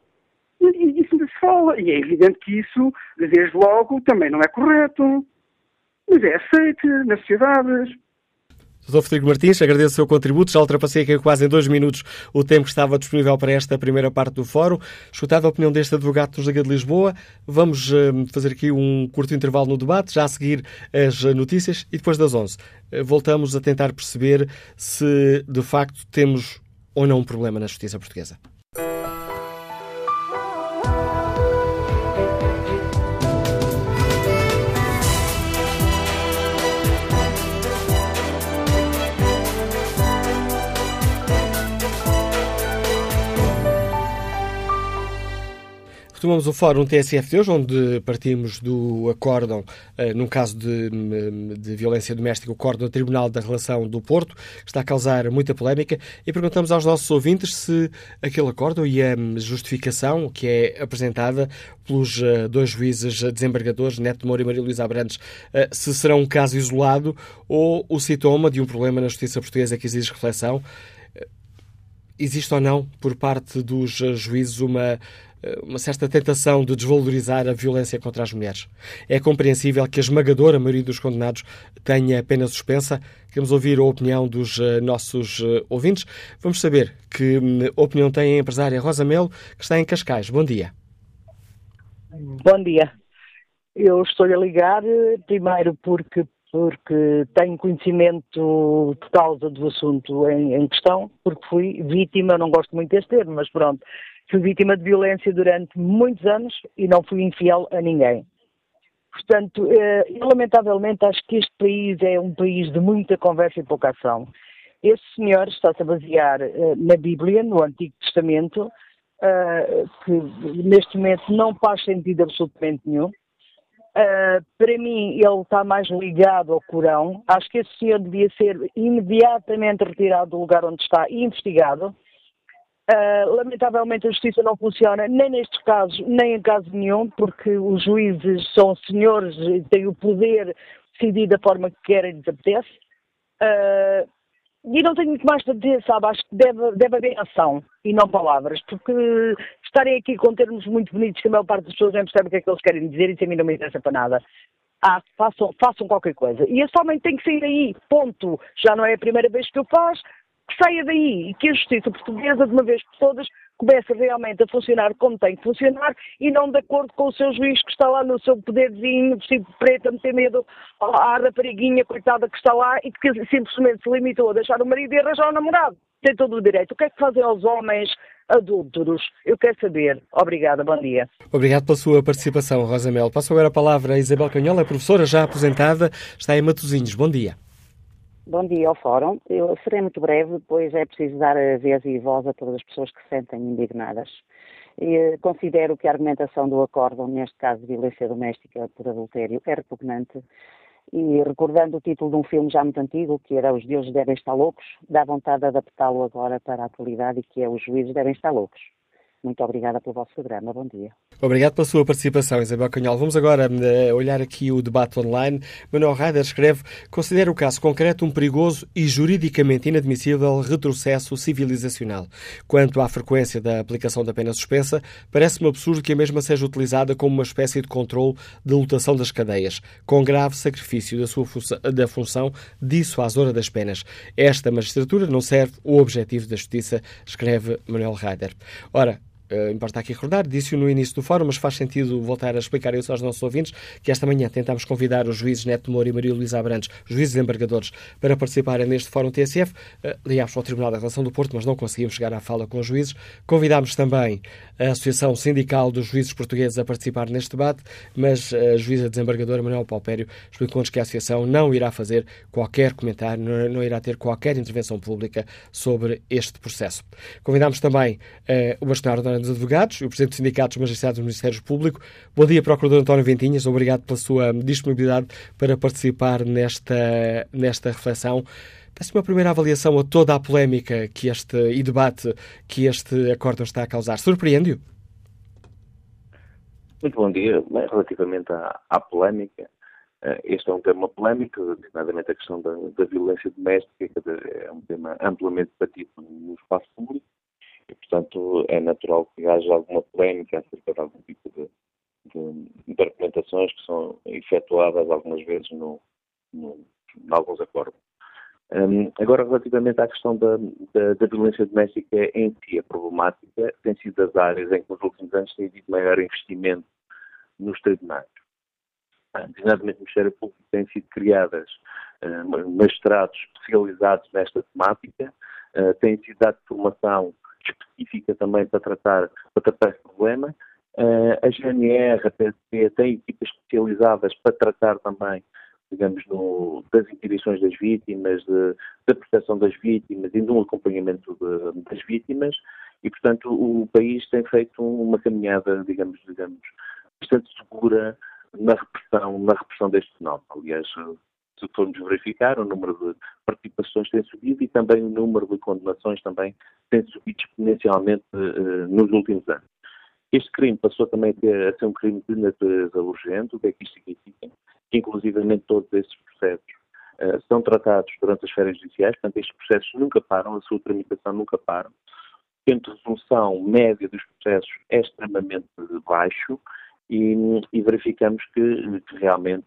E, isso ainda se fala. E é evidente que isso, desde logo, também não é correto. Mas é aceito nas sociedades. Dr. Frederico Martins, agradeço o seu contributo. Já ultrapassei aqui quase em dois minutos o tempo que estava disponível para esta primeira parte do fórum. Escutada a opinião deste advogado dos Liga de Lisboa, vamos uh, fazer aqui um curto intervalo no debate, já a seguir as notícias e depois das 11. Uh, eh, voltamos a tentar perceber se de facto temos ou não um problema na justiça portuguesa. Retomamos o fórum TSF de hoje, onde partimos do acórdão, uh, num caso de, de, violência doméstica, o acórdão do Tribunal da Relação do Porto, que está a causar muita polémica, e perguntamos aos nossos ouvintes se aquele acórdão e a justificação que é apresentada pelos uh, dois juízes desembargadores, Neto Moura e Maria Luísa Abrantes, uh, se será um caso isolado ou o sintoma de um problema na justiça portuguesa que exige reflexão. Existe ou não, por parte dos juízes, uma eh, uma certa tentação de desvalorizar a violência contra as mulheres. É compreensível que a esmagadora maioria dos condenados tenha pena suspensa. Queremos ouvir a opinião dos eh, nossos eh, ouvintes. Vamos saber que hum, opinião tem a empresária Rosa Melo, que está em Cascais. Bom dia. Bom dia. Eu estou a ligar primeiro porque porque tenho conhecimento de causa do assunto em, em, questão, porque fui vítima, não gosto muito deste termo, mas pronto, Fui vítima de violência durante muitos anos e não fui infiel a ninguém. Portanto, eh, lamentavelmente acho que este país é um país de muita conversa e pouca ação. Esse senhor está-se a basear eh, na Bíblia, no Antigo Testamento, eh, que neste momento não faz sentido absolutamente nenhum. para mim, ele está mais ligado ao Corão. Acho que esse senhor devia ser imediatamente retirado do lugar onde está e investigado Uh, lamentavelmente a justiça não funciona nem nestes casos, nem em caso nenhum, porque os juízes são senhores e têm o poder de decidir da forma que querem e lhes apetece. Uh, e não tenho muito mais para dizer, sabe? Acho que deve, deve haver ação e não palavras, porque estarem aqui com termos muito bonitos que a maior parte das pessoas nem percebe o que é que eles querem dizer e isso a mim não me interessa para nada. Ah, façam, façam qualquer coisa. E esse homem tem que sair aí, ponto. Já não é a primeira vez que o faz, que saia daí e que a justiça portuguesa, de uma vez por todas, comece realmente a funcionar como tem que funcionar e não de acordo com o seu juiz que está lá no seu poderzinho, vestido de preto, a meter medo à rapariguinha coitada que está lá e que simplesmente se limitou a deixar o marido e arranjar o namorado. Tem todo o direito. O que é que fazem aos homens adúlteros? Eu quero saber. Obrigada, bom dia. Obrigado pela sua participação, Rosa Mel. Passo agora a palavra a Isabel Canhola, professora já aposentada, está em Matosinhos. Bom dia. Bom dia ao Fórum. Eu serei muito breve, pois é preciso dar a vez e voz a todas as pessoas que se sentem indignadas. E eh, considero que a argumentação do acórdão, neste caso de violência doméstica por adultério, é repugnante. E recordando o título de um filme já muito antigo, que era Os Deuses Devem Estar Loucos, dá vontade de adaptá-lo agora para a atualidade, que é Os Juízes Devem Estar Loucos. Muito obrigada pelo vosso programa. Bom dia. Obrigado pela sua participação, Isabel Canhol. Vamos agora uh, olhar aqui o debate online. Manuel Raider escreve: Considera o caso concreto um perigoso e juridicamente inadmissível retrocesso civilizacional. Quanto à frequência da aplicação da pena suspensa, parece-me absurdo que a mesma seja utilizada como uma espécie de controle de lotação das cadeias, com grave sacrifício da, sua função, da função dissuasora das penas. Esta magistratura não serve o objetivo da justiça, escreve Manuel Raider. Ora, Uh, importa aqui recordar, disse-o no início do fórum, mas faz sentido voltar a explicar isso aos nossos ouvintes, que esta manhã tentámos convidar os juízes Neto Moura e Maria Luísa Abrantes, juízes embargadores, para participarem neste fórum TSF. Uh, ligámos ao Tribunal da Relação do Porto, mas não conseguimos chegar à fala com os juízes. Convidámos também a Associação Sindical dos Juízes Portugueses a participar neste debate, mas a juíza desembargadora Manuel Palpério explicou-nos que a Associação não irá fazer qualquer comentário, não, não, irá ter qualquer intervenção pública sobre este processo. Convidámos também uh, o bastonário dos Advogados e o Presidente dos Sindicatos Magistrados do Ministério Público. Bom dia, Procurador António Ventinhas. Obrigado pela sua disponibilidade para participar nesta, nesta reflexão. Peço uma primeira avaliação a toda a polémica que este, e debate que este acordo está a causar. Surpreende-o? Muito bom dia. Relativamente à, à polémica, eh, este é um tema polémico, designadamente a questão da, da violência doméstica, é um tema amplamente debatido no espaço público e, portanto, é natural que haja alguma polémica acerca de algum tipo de, de interpretações que são efetuadas algumas vezes no, no, em alguns acordos. Um, agora, relativamente à questão da, da, da, violência doméstica em si, a problemática tem sido das áreas em que nos últimos anos tem havido maior investimento nos tribunais. Ah, designadamente no Ministério Público têm sido criadas uh, magistrados especializados nesta temática, uh, têm sido dado formação específica também para tratar, para tratar esse problema. Uh, a GNR, a PSP, tem equipas especializadas para tratar também digamos, no, das inquirições das vítimas, de, da proteção das vítimas e no acompanhamento de, das vítimas e, portanto, o país tem feito uma caminhada, digamos, digamos, bastante segura na repressão, na repressão deste fenómeno. Aliás, se formos verificar, o número de participações tem subido e também o número de condenações também tem subido exponencialmente uh, nos últimos anos. Este crime passou também a ser um crime de natureza urgente, o que é que isto significa? Que, inclusivamente, todos esses processos uh, são tratados durante as férias judiciais, portanto, estes processos nunca param, a sua tramitação nunca para. O tempo de resolução média dos processos é extremamente baixo e, e verificamos que, que realmente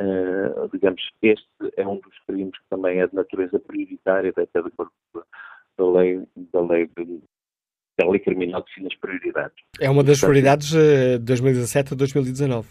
Uh, digamos, este é um dos crimes que também é de natureza prioritária, até de acordo da lei, da lei, da lei criminal define as prioridades. É uma das portanto, prioridades de 2017 a 2019.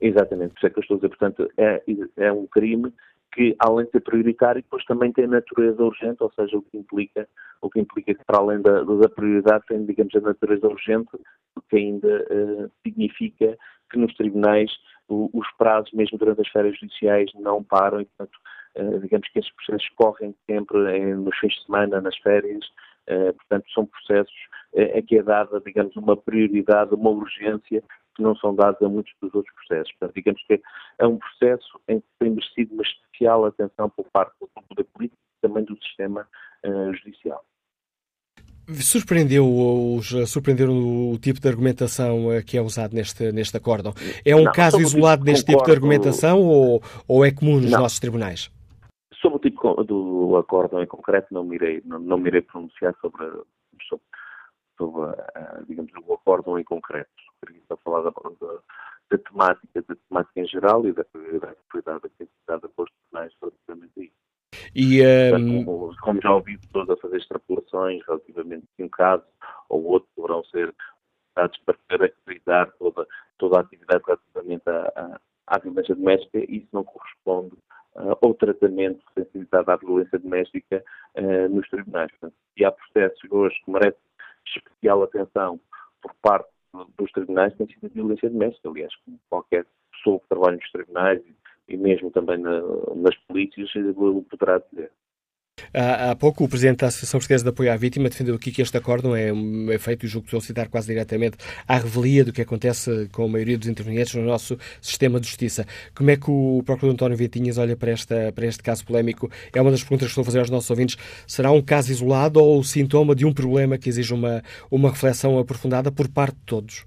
Exatamente, por isso é que eu estou a dizer, portanto, é, é um crime que, além de ser prioritário, depois também tem natureza urgente, ou seja, o que implica, o que implica que, para além da, da prioridade, tem, digamos, a natureza urgente, o que ainda uh, significa que nos tribunais os prazos, mesmo durante as férias judiciais, não param e, portanto, uh, digamos que esses processos correm sempre em, nos fins de semana, nas férias, uh, portanto, são processos uh, a que é dada, digamos, uma prioridade, uma urgência que não são dados a muitos dos outros processos. Portanto, digamos que é um processo em que tem merecido uma especial atenção por parte do poder político e também do sistema judicial. Surpreendeu os, surpreenderam o tipo de argumentação eh, que é usado neste, neste acórdão. É um não, caso isolado neste tipo de argumentação ou, ou é comum nos não. nossos tribunais? Sobre o tipo do acórdão em concreto, não me irei, não, não me irei pronunciar sobre, sobre, sobre digamos, o acórdão em concreto. Queria falar da, da, da, temática, da temática em geral e da prioridade que foi dada pelos tribunais relativamente a isso. E, um... como, como, já ouvi pessoas a fazer extrapolações relativamente a um caso ou outro, poderão ser dados para caracterizar toda, toda a atividade relativamente à, à, violência doméstica, isso não corresponde uh, ao tratamento sensibilizado à violência doméstica uh, nos tribunais. Portanto, e há processos hoje que merecem especial atenção por parte dos tribunais, tem sido a violência doméstica. Aliás, como qualquer pessoa que trabalha nos tribunais e mesmo também na, nas polícias poderá dizer. Há, há, pouco o Presidente da Associação Portuguesa de Apoio à Vítima defendeu aqui que este acórdão é, é feito, e julgo que estou a citar quase diretamente, à revelia do que acontece com a maioria dos intervenientes no nosso sistema de justiça. Como é que o Procurador António Vitinhas olha para, esta, para este caso polémico? É uma das perguntas que estou a fazer aos nossos ouvintes. Será um caso isolado ou o sintoma de um problema que exige uma, uma reflexão aprofundada por parte de todos?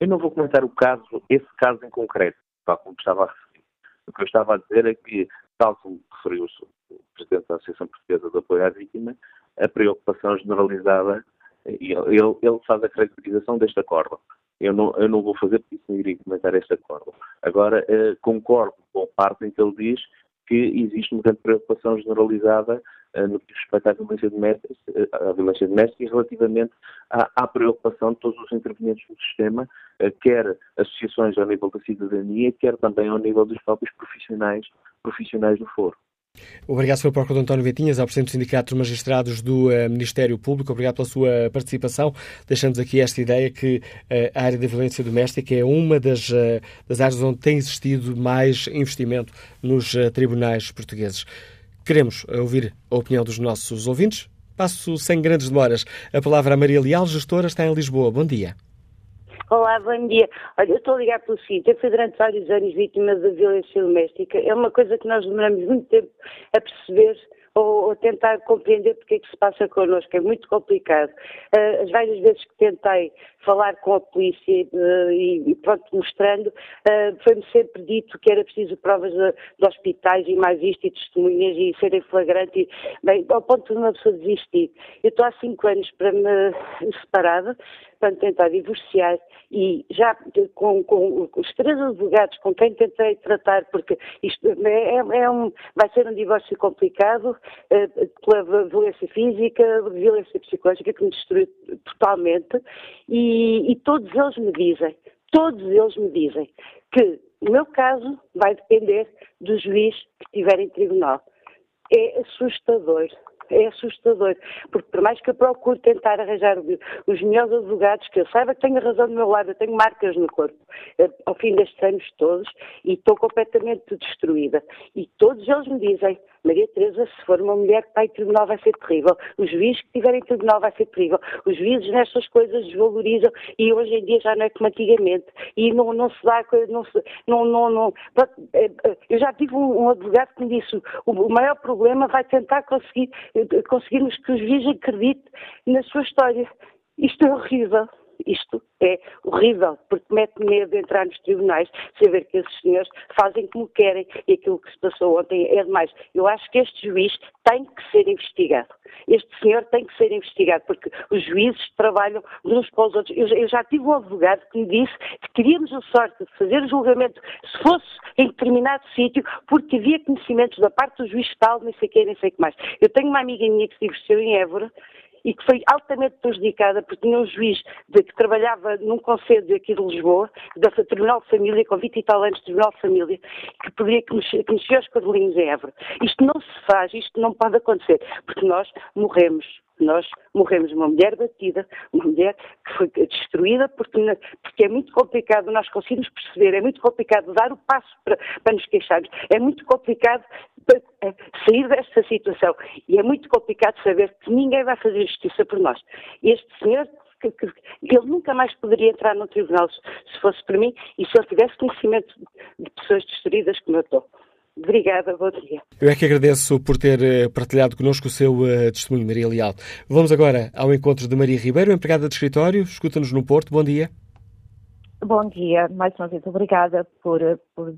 Eu não vou comentar o caso, esse caso em concreto tal como estava a referir. O que eu estava a dizer é que, tal como referiu o Presidente da Associação Portuguesa de Apoio à Vítima, a preocupação generalizada, ele, ele faz a caracterização deste acordo. Eu não, eu não vou fazer porque isso não iria comentar este acordo. Agora, eh, concordo com a parte em que ele diz que existe uma grande preocupação generalizada uh, no que respeita à violência doméstica, uh, à violência doméstica e relativamente à, à, preocupação de todos os intervenientes do sistema, uh, quer associações ao nível da cidadania, quer também ao nível dos próprios profissionais, profissionais do foro. Obrigado, Sr. Procurador António Vitinhas, ao Presidente do Sindicato dos Magistrados do uh, Ministério Público. Obrigado pela sua participação. Deixamos aqui esta ideia que uh, a área da violência doméstica é uma das, uh, das áreas onde tem existido mais investimento nos tribunais portugueses. Queremos ouvir a opinião dos nossos ouvintes. Passo sem grandes demoras a palavra a Maria Leal, gestora, está em Lisboa. Bom dia. Olá, bom dia. Olha, eu estou a ligar pelo seguinte, eu fui durante vários anos vítima da violência doméstica. É uma coisa que nós demoramos muito tempo a perceber ou, ou tentar compreender porque é que se passa connosco. É muito complicado. Uh, as várias vezes que tentei falar com a polícia uh, e, pronto, mostrando, uh, foi-me sempre dito que era preciso provas de, de, hospitais e mais isto e testemunhas e serem flagrantes, bem, ao ponto de uma pessoa desistir. Eu estou há cinco anos para me separada, para tentar divorciar e já com, com, os três advogados com quem tentei tratar, porque isto é, é um, vai ser um divórcio complicado, eh, pela violência física, violência psicológica que me destruiu totalmente e, e todos eles me dizem, todos eles me dizem que o meu caso vai depender do juiz que estiver em tribunal. É assustador é assustador, porque por mais que eu procure tentar arranjar os melhores advogados, que eu saiba que tenho razão do meu lado, eu tenho marcas no corpo, ao fim destes anos todos, e estou completamente destruída. E todos eles me dizem, Maria Teresa, se for uma mulher que está em tribunal vai ser terrível. Os juízes que estiverem em tribunal vai ser terrível. Os juízes nestas coisas desvalorizam e hoje em dia já não é como antigamente. E não, não se dá, não se, não, não, não. Eh, eh, eu já tive um, um advogado que me disse o, maior problema vai tentar conseguir, eh, conseguirmos que os juízes acreditem na sua história. Isto é horrível. Isto é horrível, porque mete medo de entrar nos tribunais, saber que esses senhores fazem como querem e aquilo que se passou ontem é demais. Eu acho que este juiz tem que ser investigado. Este senhor tem que ser investigado, porque os juízes trabalham uns para os outros. Eu, eu já tive um advogado que me disse que teríamos a sorte de fazer o julgamento se fosse em determinado sítio, porque havia conhecimentos da parte do juiz tal, nem sei quem, nem sei o que mais. Eu tenho uma amiga minha que se divorciou em Évora, e que foi altamente prejudicada porque tinha um juiz de, que trabalhava num conselho aqui de Lisboa, da Tribunal de Família, com 20 e tal anos de Tribunal de Família, que poderia conhecer, conhecer os cadelinhos em Évora. Isto não se faz, isto não pode acontecer, porque nós morremos nós morremos uma mulher batida, uma mulher que foi destruída, porque, porque, é muito complicado nós conseguirmos perceber, é muito complicado dar o passo para, para nos queixarmos, é muito complicado eh, sair desta situação e é muito complicado saber que ninguém vai fazer justiça por nós. Este senhor que, que, ele nunca mais poderia entrar no tribunal se fosse por mim e se ele tivesse conhecimento de pessoas destruídas eu estou. Obrigada, bom dia. Eu é que agradeço por ter eh, partilhado connosco o seu uh, testemunho, Maria Leal. Vamos agora ao encontro de Maria Ribeiro, empregada de escritório, escuta-nos no Porto. Bom dia. Bom dia, mais uma vez obrigada por, por,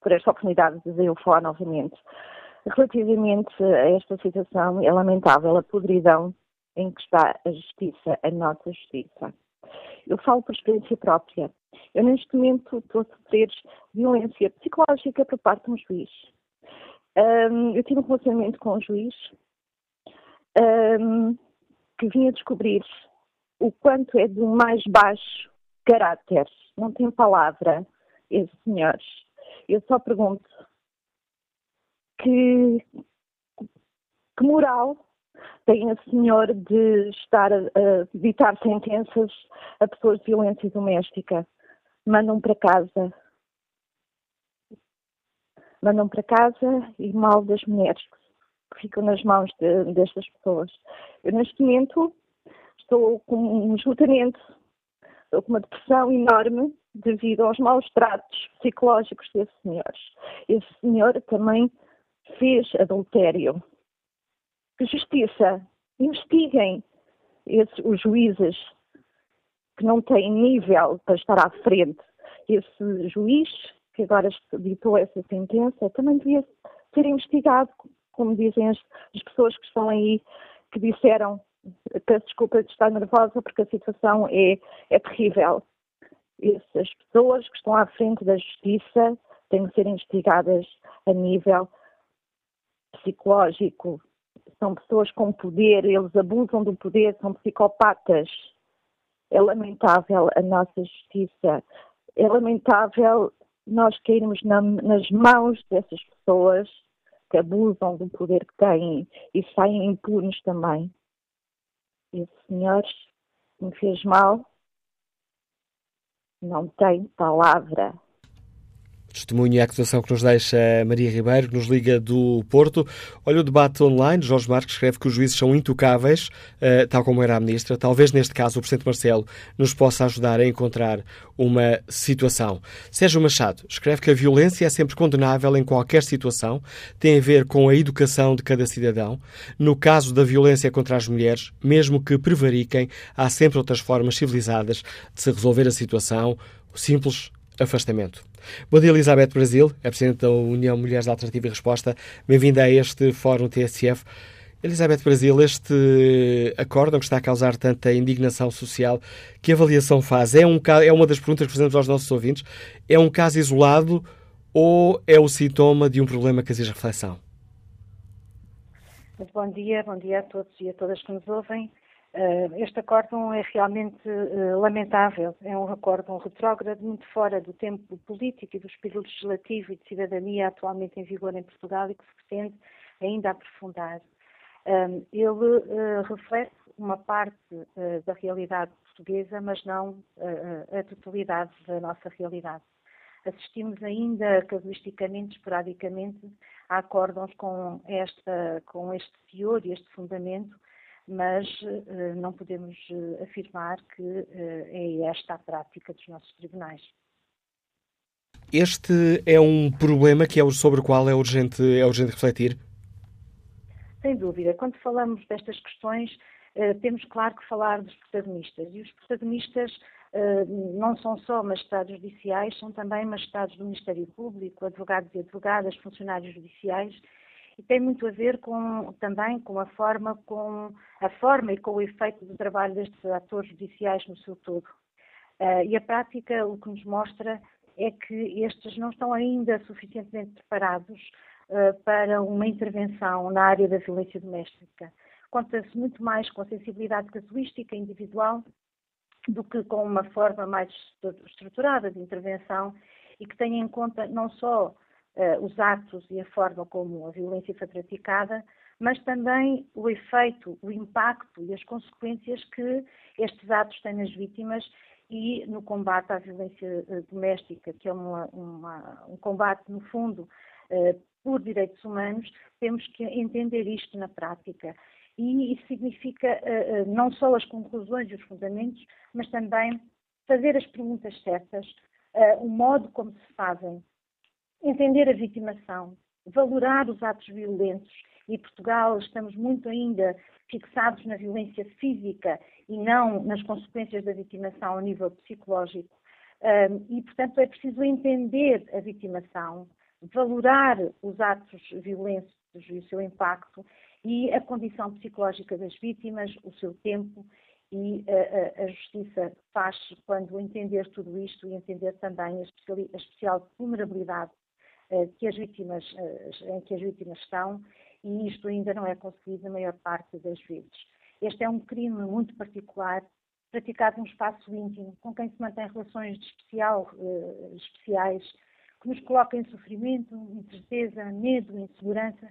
por esta oportunidade de o falar novamente. Relativamente a esta situação, é lamentável a podridão em que está a justiça, a nossa justiça. Eu falo por experiência própria. Eu, neste momento, estou a sofrer violência psicológica por parte de um juiz. Um, eu tive um relacionamento com um juiz um, que vinha descobrir o quanto é do mais baixo caráter. Não tem palavra, esse senhor. Eu só pergunto que, que moral tem a senhor de estar a, a ditar sentenças a pessoas de violência doméstica mandam para casa. Mandam para casa e mal das mulheres que ficam nas mãos de, destas pessoas. Eu, neste momento, estou com um esgotamento, estou com uma depressão enorme devido aos maus tratos psicológicos desses senhores. Esse senhor também fez adultério. Que justiça! Investiguem esses, os juízes que não tem nível para estar à frente. Esse juiz que agora ditou essa sentença também devia ser investigado, como dizem as, as pessoas que estão aí, que disseram, peço desculpa de estar nervosa porque a situação é, é terrível. Essas pessoas que estão à frente da justiça têm que ser investigadas a nível psicológico. São pessoas com poder, eles abusam do poder, são psicopatas. É lamentável a nossa justiça. É lamentável nós cairmos na, nas mãos dessas pessoas que abusam do poder que têm e saem impunes também. Esse senhor me fez mal não tem palavra. Testemunho e a acusação que nos deixa Maria Ribeiro, que nos liga do Porto. Olha o debate online. Jorge Marques escreve que os juízes são intocáveis, uh, tal como era a ministra. Talvez neste caso o Presidente Marcelo nos possa ajudar a encontrar uma situação. Sérgio Machado escreve que a violência é sempre condenável em qualquer situação, tem a ver com a educação de cada cidadão. No caso da violência contra as mulheres, mesmo que prevariquem, há sempre outras formas civilizadas de se resolver a situação. O simples afastamento. Bom dia, Elizabeth Brasil, é Presidente da União Mulheres Alternativa e Resposta. Bem-vinda a este Fórum TSF. Elizabeth Brasil, este acórdão que está a causar tanta indignação social, que avaliação faz? É, um, é uma das perguntas que fazemos aos nossos ouvintes. É um caso isolado ou é o sintoma de um problema que exige reflexão? Muito bom dia, bom dia a todos e a todas que nos ouvem. Uh, este acórdão é realmente uh, lamentável. É um acórdão retrógrado, muito fora do tempo político e do espírito legislativo e de cidadania atualmente em vigor em Portugal e que se pretende ainda aprofundar. ele reflete uma parte da realidade portuguesa, mas não a totalidade da nossa realidade. Assistimos ainda, casuisticamente, esporadicamente, a acórdãos com, esta, com este teor e este fundamento, mas uh, não podemos uh, afirmar que uh, é esta a prática dos nossos tribunais. Este é um problema que é sobre o qual é urgente, é urgente refletir? Sem dúvida. Quando falamos destas questões, temos, claro, que falar dos protagonistas. E os protagonistas não são só magistrados judiciais, são também magistrados do Ministério Público, advogados e advogadas, funcionários judiciais e tem muito a ver com, também com a forma, com a forma e com o efeito do trabalho destes atores judiciais no seu todo. Uh, e a prática o que nos mostra é que estes não estão ainda suficientemente preparados uh, para uma intervenção na área da violência doméstica. Conta-se muito mais com a sensibilidade casuística individual do que com uma forma mais estruturada de intervenção e que tenha em conta não só uh, os atos e a forma como a violência foi praticada, mas também o efeito, o impacto e as consequências que estes atos têm nas vítimas e no combate à violência uh, doméstica, que é uma, uma, um combate, no fundo, uh, por direitos humanos, temos que entender isto na prática. E isso significa uh, não só as conclusões e os fundamentos, mas também fazer as perguntas certas, o modo como se fazem, entender a vitimação, valorar os atos violentos. E Portugal estamos muito ainda fixados na violência física e não nas consequências da vitimação a nível psicológico. e, portanto, é preciso entender a vitimação, valorar os atos violentos e o seu impacto e a condição psicológica das vítimas, o seu tempo e a, a, a justiça faz quando entender tudo isto e entender também a especial, a especial vulnerabilidade que as vítimas, eh, em que as vítimas estão e isto ainda não é conseguido na maior parte das vezes. Este é um crime muito particular, praticado num espaço íntimo, com quem se mantém relações especial, uh, especiais, que nos coloca em sofrimento, incerteza, medo, insegurança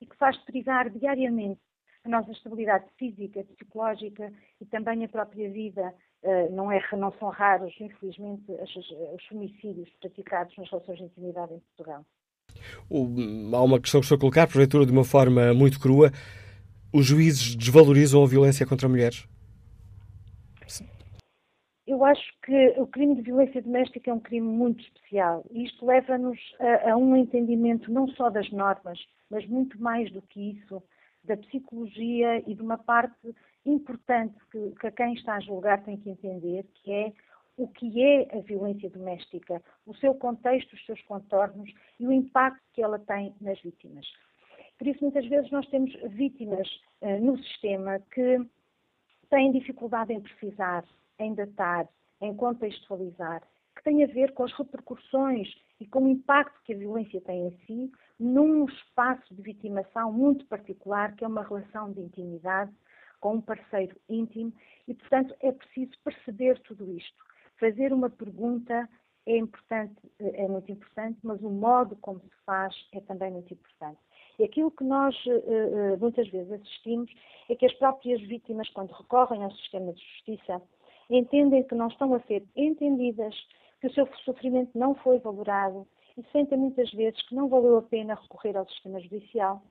e que faz perigar diariamente a nossa estabilidade física, psicológica e também a própria vida eh, não, é, não são raros, infelizmente, os homicídios praticados nas relações de intimidade em Portugal. Há uma questão que estou a colocar, porventura de uma forma muito crua. Os juízes desvalorizam a violência contra mulheres? Eu acho que o crime de violência doméstica é um crime muito especial e isto leva-nos a, a um entendimento não só das normas, mas muito mais do que isso, da psicologia e de uma parte importante que, que quem está a julgar tem que entender, que é o que é a violência doméstica, o seu contexto, os seus contornos e o impacto que ela tem nas vítimas. Por isso, muitas vezes, nós temos vítimas uh, no sistema que têm dificuldade em precisar, em datar, em contextualizar, que tem a ver com as repercussões e com o impacto que a violência tem em si, num espaço de vitimação muito particular, que é uma relação de intimidade com um parceiro íntimo, e, portanto, é preciso perceber tudo isto. Fazer uma pergunta é importante, é muito importante, mas o modo como se faz é também muito importante. E aquilo que nós eh, eh, muitas vezes assistimos é que as próprias vítimas, quando recorrem ao sistema de justiça, entendem que não estão a ser entendidas, que o seu sofrimento não foi valorado e sentem muitas vezes que não valeu a pena recorrer ao sistema judicial,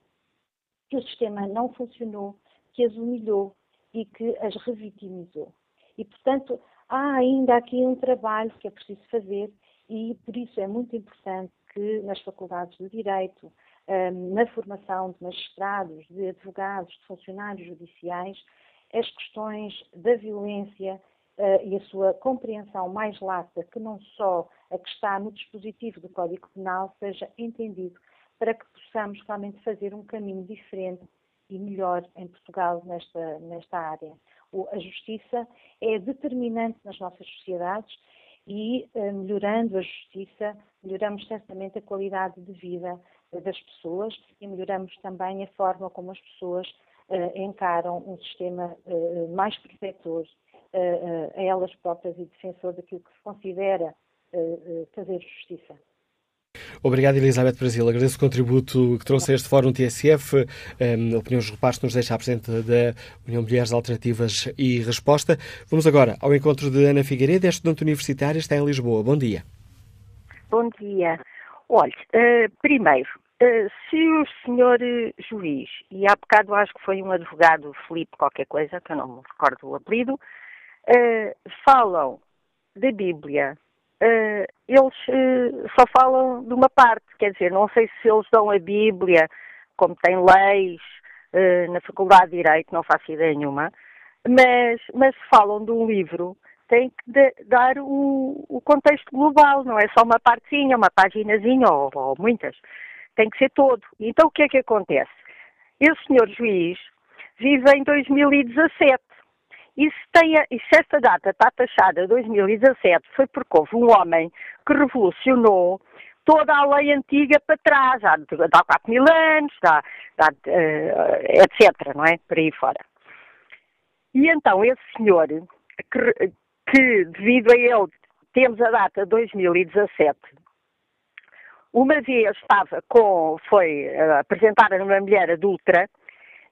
que o sistema não funcionou, que as humilhou e que as revitimizou. E, portanto, há ainda aqui um trabalho que é preciso fazer e por isso é muito importante que nas faculdades de Direito, hum, na formação de magistrados, de advogados, de funcionários judiciais, as questões da violência uh, e a sua compreensão mais lata, que não só a que está no dispositivo do Código Penal, seja entendido para que possamos realmente fazer um caminho diferente e melhor em Portugal nesta, nesta área. O, a justiça é determinante nas nossas sociedades e, uh, melhorando a justiça, melhoramos certamente a qualidade de vida uh, das pessoas e melhoramos também a forma como as pessoas uh, encaram um sistema mais protetor a elas próprias e defensor daquilo que se considera fazer justiça. Obrigado, Elizabeth Brasil. Agradeço o contributo que trouxe a este Fórum TSF, um, opiniões dos reparos que nos deixa a Presidente da União Mulheres Alternativas e Resposta. Vamos agora ao encontro de Ana Figueiredo, é estudante universitária, está em Lisboa. Bom dia. Bom dia. Olha, uh, primeiro, uh, se o senhor juiz, e há bocado acho que foi um advogado, Felipe qualquer coisa, que eu não me recordo o apelido, uh, falam da Bíblia uh, eles uh, só falam de uma parte, quer dizer, não sei se eles dão a Bíblia, como tem leis na Faculdade de Direito, não faço ideia nenhuma, mas, mas falam de um livro, tem que de, dar o, o, contexto global, não é só uma partezinha, uma paginazinha ou, ou muitas, tem que ser todo. Então o que é que acontece? Esse senhor juiz vive em 2017 e se, tem, e se esta data está taxada 2017 foi porque houve um homem que revolucionou toda a lei antiga para trás, há, há 4 mil anos, há, há, uh, etc., não é? Por aí fora. E então esse senhor, que, que devido a ele temos a data 2017, uma vez estava com, foi uh, apresentada numa mulher adulta,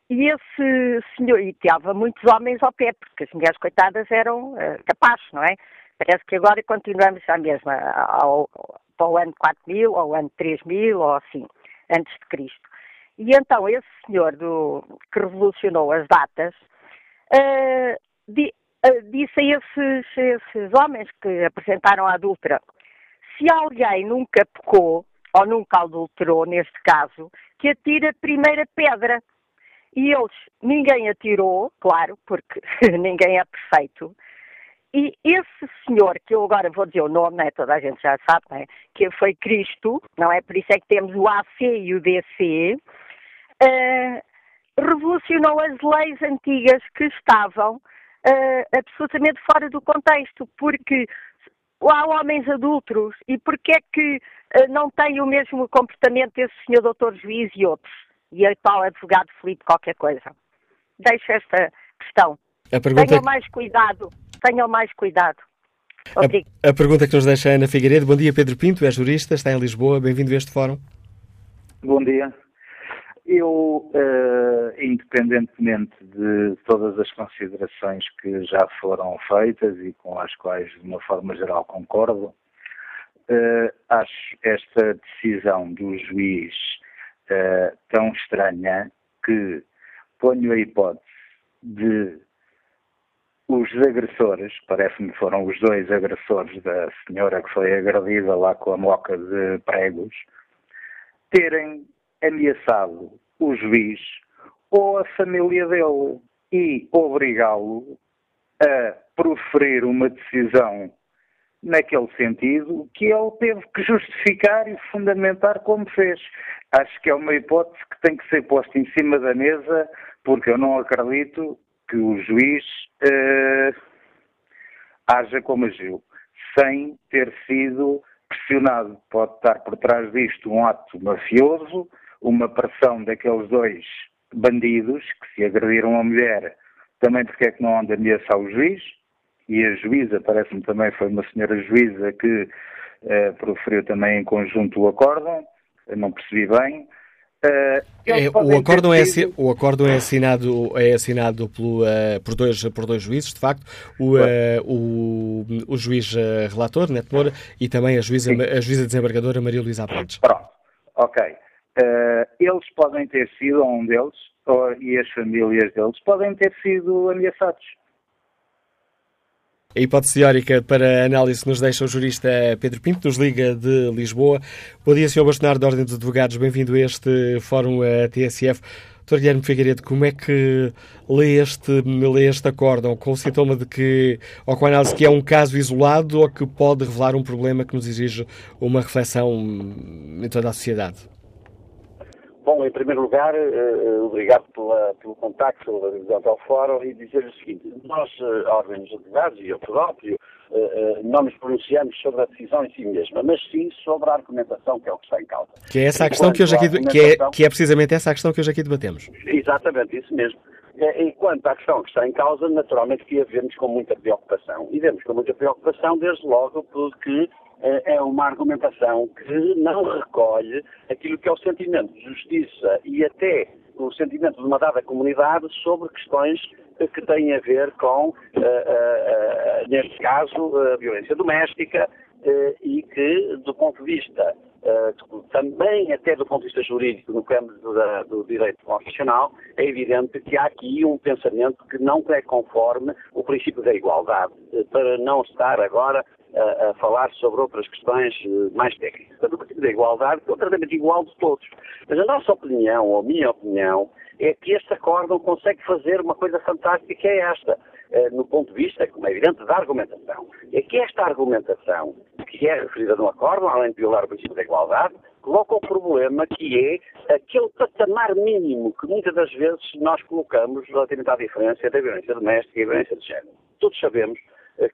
e esse senhor, e teve muitos homens ao pé, porque as mulheres coitadas eram uh, capazes, não é? Parece que agora continuamos a mesma, ao, para o ano 4000, ou ano 3000, ou assim, antes de Cristo. E então esse senhor do, que revolucionou as datas uh, di, uh, disse a esses, esses homens que apresentaram a adultera, se alguém nunca pecou, ou nunca adulterou, neste caso, que atire a primeira pedra. E eles, ninguém atirou, claro, porque (laughs) ninguém é perfeito. E esse senhor, que eu agora vou dizer o nome, né, toda a gente já sabe, né, que foi Cristo, não é? Por isso é que temos o AC e o DC, uh, revolucionou as leis antigas que estavam uh, absolutamente fora do contexto, porque há homens adultos e porque é que uh, não têm o mesmo comportamento desse senhor doutor juiz e outros? E a tal advogado Felipe qualquer coisa. Deixo esta questão. Tenham mais cuidado, tenham mais cuidado. A, a, pergunta que nos deixa a Ana Figueiredo. Bom dia, Pedro Pinto, é jurista, está em Lisboa. Bem-vindo a este fórum. Bom dia. Eu, uh, independentemente de todas as considerações que já foram feitas e com as quais, de uma forma geral, concordo, uh, acho esta decisão do juiz uh, tão estranha que ponho a hipótese de os agressores, parece-me foram os dois agressores da senhora que foi agredida lá com a moca de pregos, terem ameaçado o juiz ou a família dele e obrigá-lo a proferir uma decisão naquele sentido que ele teve que justificar e fundamentar como fez. Acho que é uma hipótese que tem que ser posta em cima da mesa, porque eu não acredito que o juiz uh, haja como agiu, sem ter sido pressionado. Pode estar por trás disto um ato mafioso, uma pressão daqueles dois bandidos que se agrediram a mulher, também porque é que não anda ameaçar o juiz, e a juíza, parece-me também foi uma senhora juíza que uh, proferiu também em conjunto o acórdão, não percebi bem. Uh, é, o, acórdão é, sido... o acórdão é assinado, é assinado pelo, uh, por, dois, por dois juízes, de facto, o, uh, o, o juiz relator, Neto Moura, e também a juíza, a juíza desembargadora Maria Luísa Abrantes. Pronto, ok. eles podem ter sido, um deles, ou, e as famílias deles, podem ter sido ameaçados. A hipótese teórica para análise nos deixa o jurista Pedro Pinto, nos liga de Lisboa. Bom dia, Sr. Bastonar da Ordem dos Advogados. Bem-vindo a este Fórum a TSF. Dr. Guilherme Figueiredo, como é que lê este, lê este acórdão? Com o sintoma de que, ou com a análise que é um caso isolado ou que pode revelar um problema que nos exige uma reflexão em toda a sociedade? Bom, em primeiro lugar, uh, obrigado pela, pelo contacto, pela visão ao fórum e dizer o seguinte, nós, a Ordem dos Advogados e eu próprio, uh, não nos pronunciamos sobre a decisão em si mesma, mas sim sobre a argumentação que é o que está em causa. Que é essa a questão que hoje aqui, que é, que é precisamente essa a questão que hoje aqui debatemos. Exatamente, isso mesmo. E quanto à questão que está em causa, naturalmente que a vemos com muita preocupação. E vemos com muita preocupação, desde logo, porque é uma argumentação que não recolhe aquilo que é o sentimento de justiça e até o sentimento de uma dada comunidade sobre questões que têm a ver com, uh, uh, uh, neste caso, a violência doméstica e que, do ponto de vista também até do ponto de vista jurídico, no campo do, direito constitucional, é evidente que há aqui um pensamento que não é conforme o princípio da igualdade, para não estar agora a, a, falar sobre outras questões eh, mais técnicas. Portanto, o princípio da igualdade é o tratamento igual de todos. Mas a nossa opinião, ou a minha opinião, é que este acórdão consegue fazer uma coisa fantástica que é esta, eh, no ponto de vista, como é evidente, da argumentação. É que esta argumentação, que é referida no acórdão, além de violar o princípio da igualdade, coloca o problema que é aquele patamar mínimo que muitas das vezes nós colocamos relativamente à diferença entre a violência doméstica e a violência de género. Todos sabemos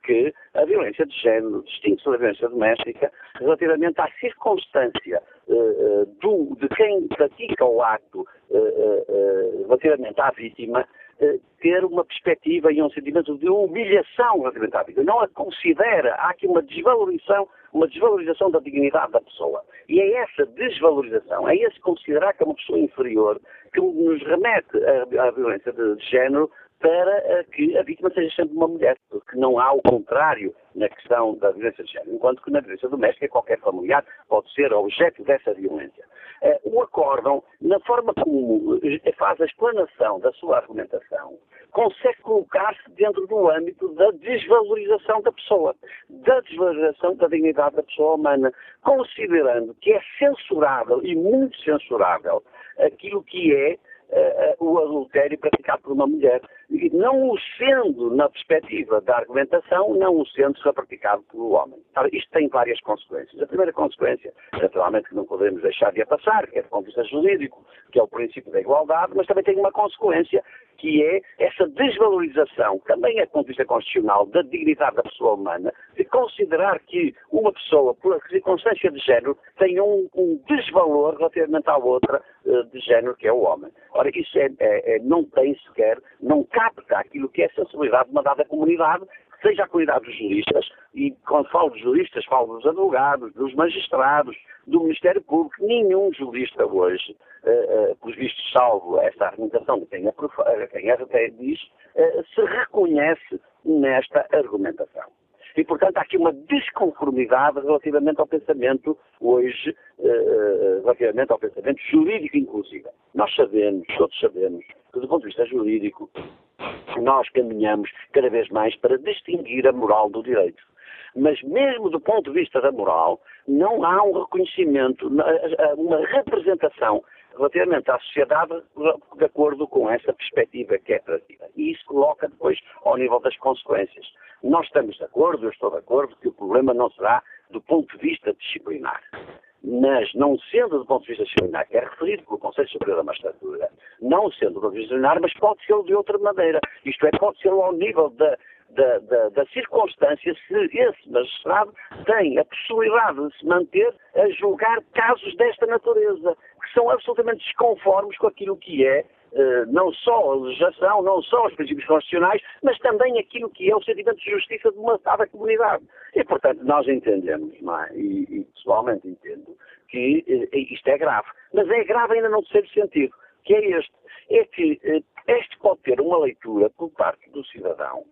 que a violência de género distingue-se da violência doméstica relativamente à circunstância uh, do, de quem pratica o ato uh, uh, relativamente à vítima ter uma perspectiva e um sentimento de humilhação relativamente à vítima. Não a considera, há aqui uma desvalorização, uma desvalorização da dignidade da pessoa. E é essa desvalorização, é esse considerar que é uma pessoa inferior que nos remete à, à violência de, de género para eh, que a vítima seja sempre uma mulher, porque não há o contrário na questão da violência de género, enquanto que na violência doméstica qualquer familiar pode ser objeto dessa violência. Eh, o acórdão, na forma como eh, faz a explanação da sua argumentação, consegue colocar-se dentro do âmbito da desvalorização da pessoa, da desvalorização da dignidade da pessoa humana, considerando que é censurável e muito censurável aquilo que é uh, o adultério praticado por uma mulher. Não o sendo na perspectiva da argumentação, não o sendo se praticado pelo homem. isto tem várias consequências. A primeira consequência, naturalmente, que não podemos deixar de a passar, que é do ponto de vista jurídico, que é o princípio da igualdade, mas também tem uma consequência que é essa desvalorização, também é do ponto de vista constitucional, da dignidade da pessoa humana, de considerar que uma pessoa, por circunstância de género, tem um, um desvalor relativamente à outra uh, de género, que é o homem. Ora, isso é, é, é, não tem sequer, não capta aquilo que é a sensibilidade de uma dada comunidade, seja a comunidade dos juristas, e quando falo dos juristas, falo dos advogados, dos magistrados, do Ministério Público. Nenhum jurista hoje, uh, uh, pelos vistos, salvo esta argumentação de quem, a, quem até diz, se reconhece nesta argumentação. E, portanto, há aqui uma desconformidade relativamente ao pensamento hoje, relativamente ao pensamento jurídico, inclusive. Nós sabemos, todos sabemos, que do ponto de vista jurídico, nós caminhamos cada vez mais para distinguir a moral do direito. Mas mesmo do ponto de vista da moral, não há um reconhecimento, uma representação relativamente à sociedade de acordo com essa perspectiva que é trazida. E isso coloca depois ao nível das consequências. Nós estamos de acordo, eu estou de acordo, que o problema não será do ponto de vista disciplinar. Mas, não sendo do ponto de vista disciplinar, que é referido pelo Conselho Superior da Magistratura, não sendo do ponto de vista disciplinar, mas pode ser de outra maneira. Isto é, pode ser ao nível da, da, da, da, circunstância se esse magistrado tem a possibilidade de se manter a julgar casos desta natureza, que são absolutamente desconformes com aquilo que é Uh, não só a legislação, não só os princípios constitucionais, mas também aquilo que é o sentimento de justiça de uma dada comunidade. E, portanto, nós entendemos, é? e, e, pessoalmente entendo, que uh, isto é grave. Mas é grave ainda não ser sentido, que é este. É que este pode ter uma leitura por parte do cidadão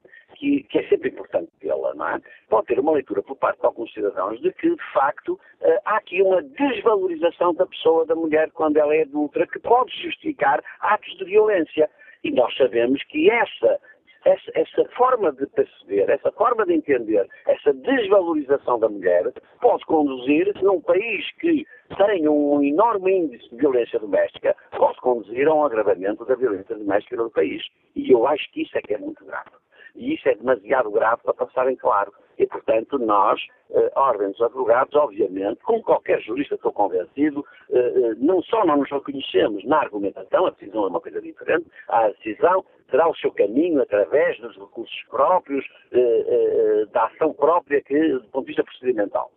que, que, é sempre importante tê-la, não é? Pode ter uma leitura por parte de alguns cidadãos de que, de facto, uh, há aqui uma desvalorização da pessoa, da mulher, quando ela é adulta, que pode justificar atos de violência. E nós sabemos que essa essa, essa, forma de perceber, essa forma de entender, essa desvalorização da mulher pode conduzir, num país que tem um enorme índice de violência doméstica, pode conduzir a um agravamento da violência doméstica no país. E eu acho que isso é que é muito grave. E isso é demasiado grave para passar em claro. E, portanto, nós, eh, ordens dos advogados, obviamente, como qualquer jurista, estou convencido, eh, eh, não só não nos reconhecemos na argumentação, a decisão é uma coisa diferente, a decisão terá o seu caminho através dos recursos próprios, eh, eh, da ação própria, que, do ponto de vista procedimental.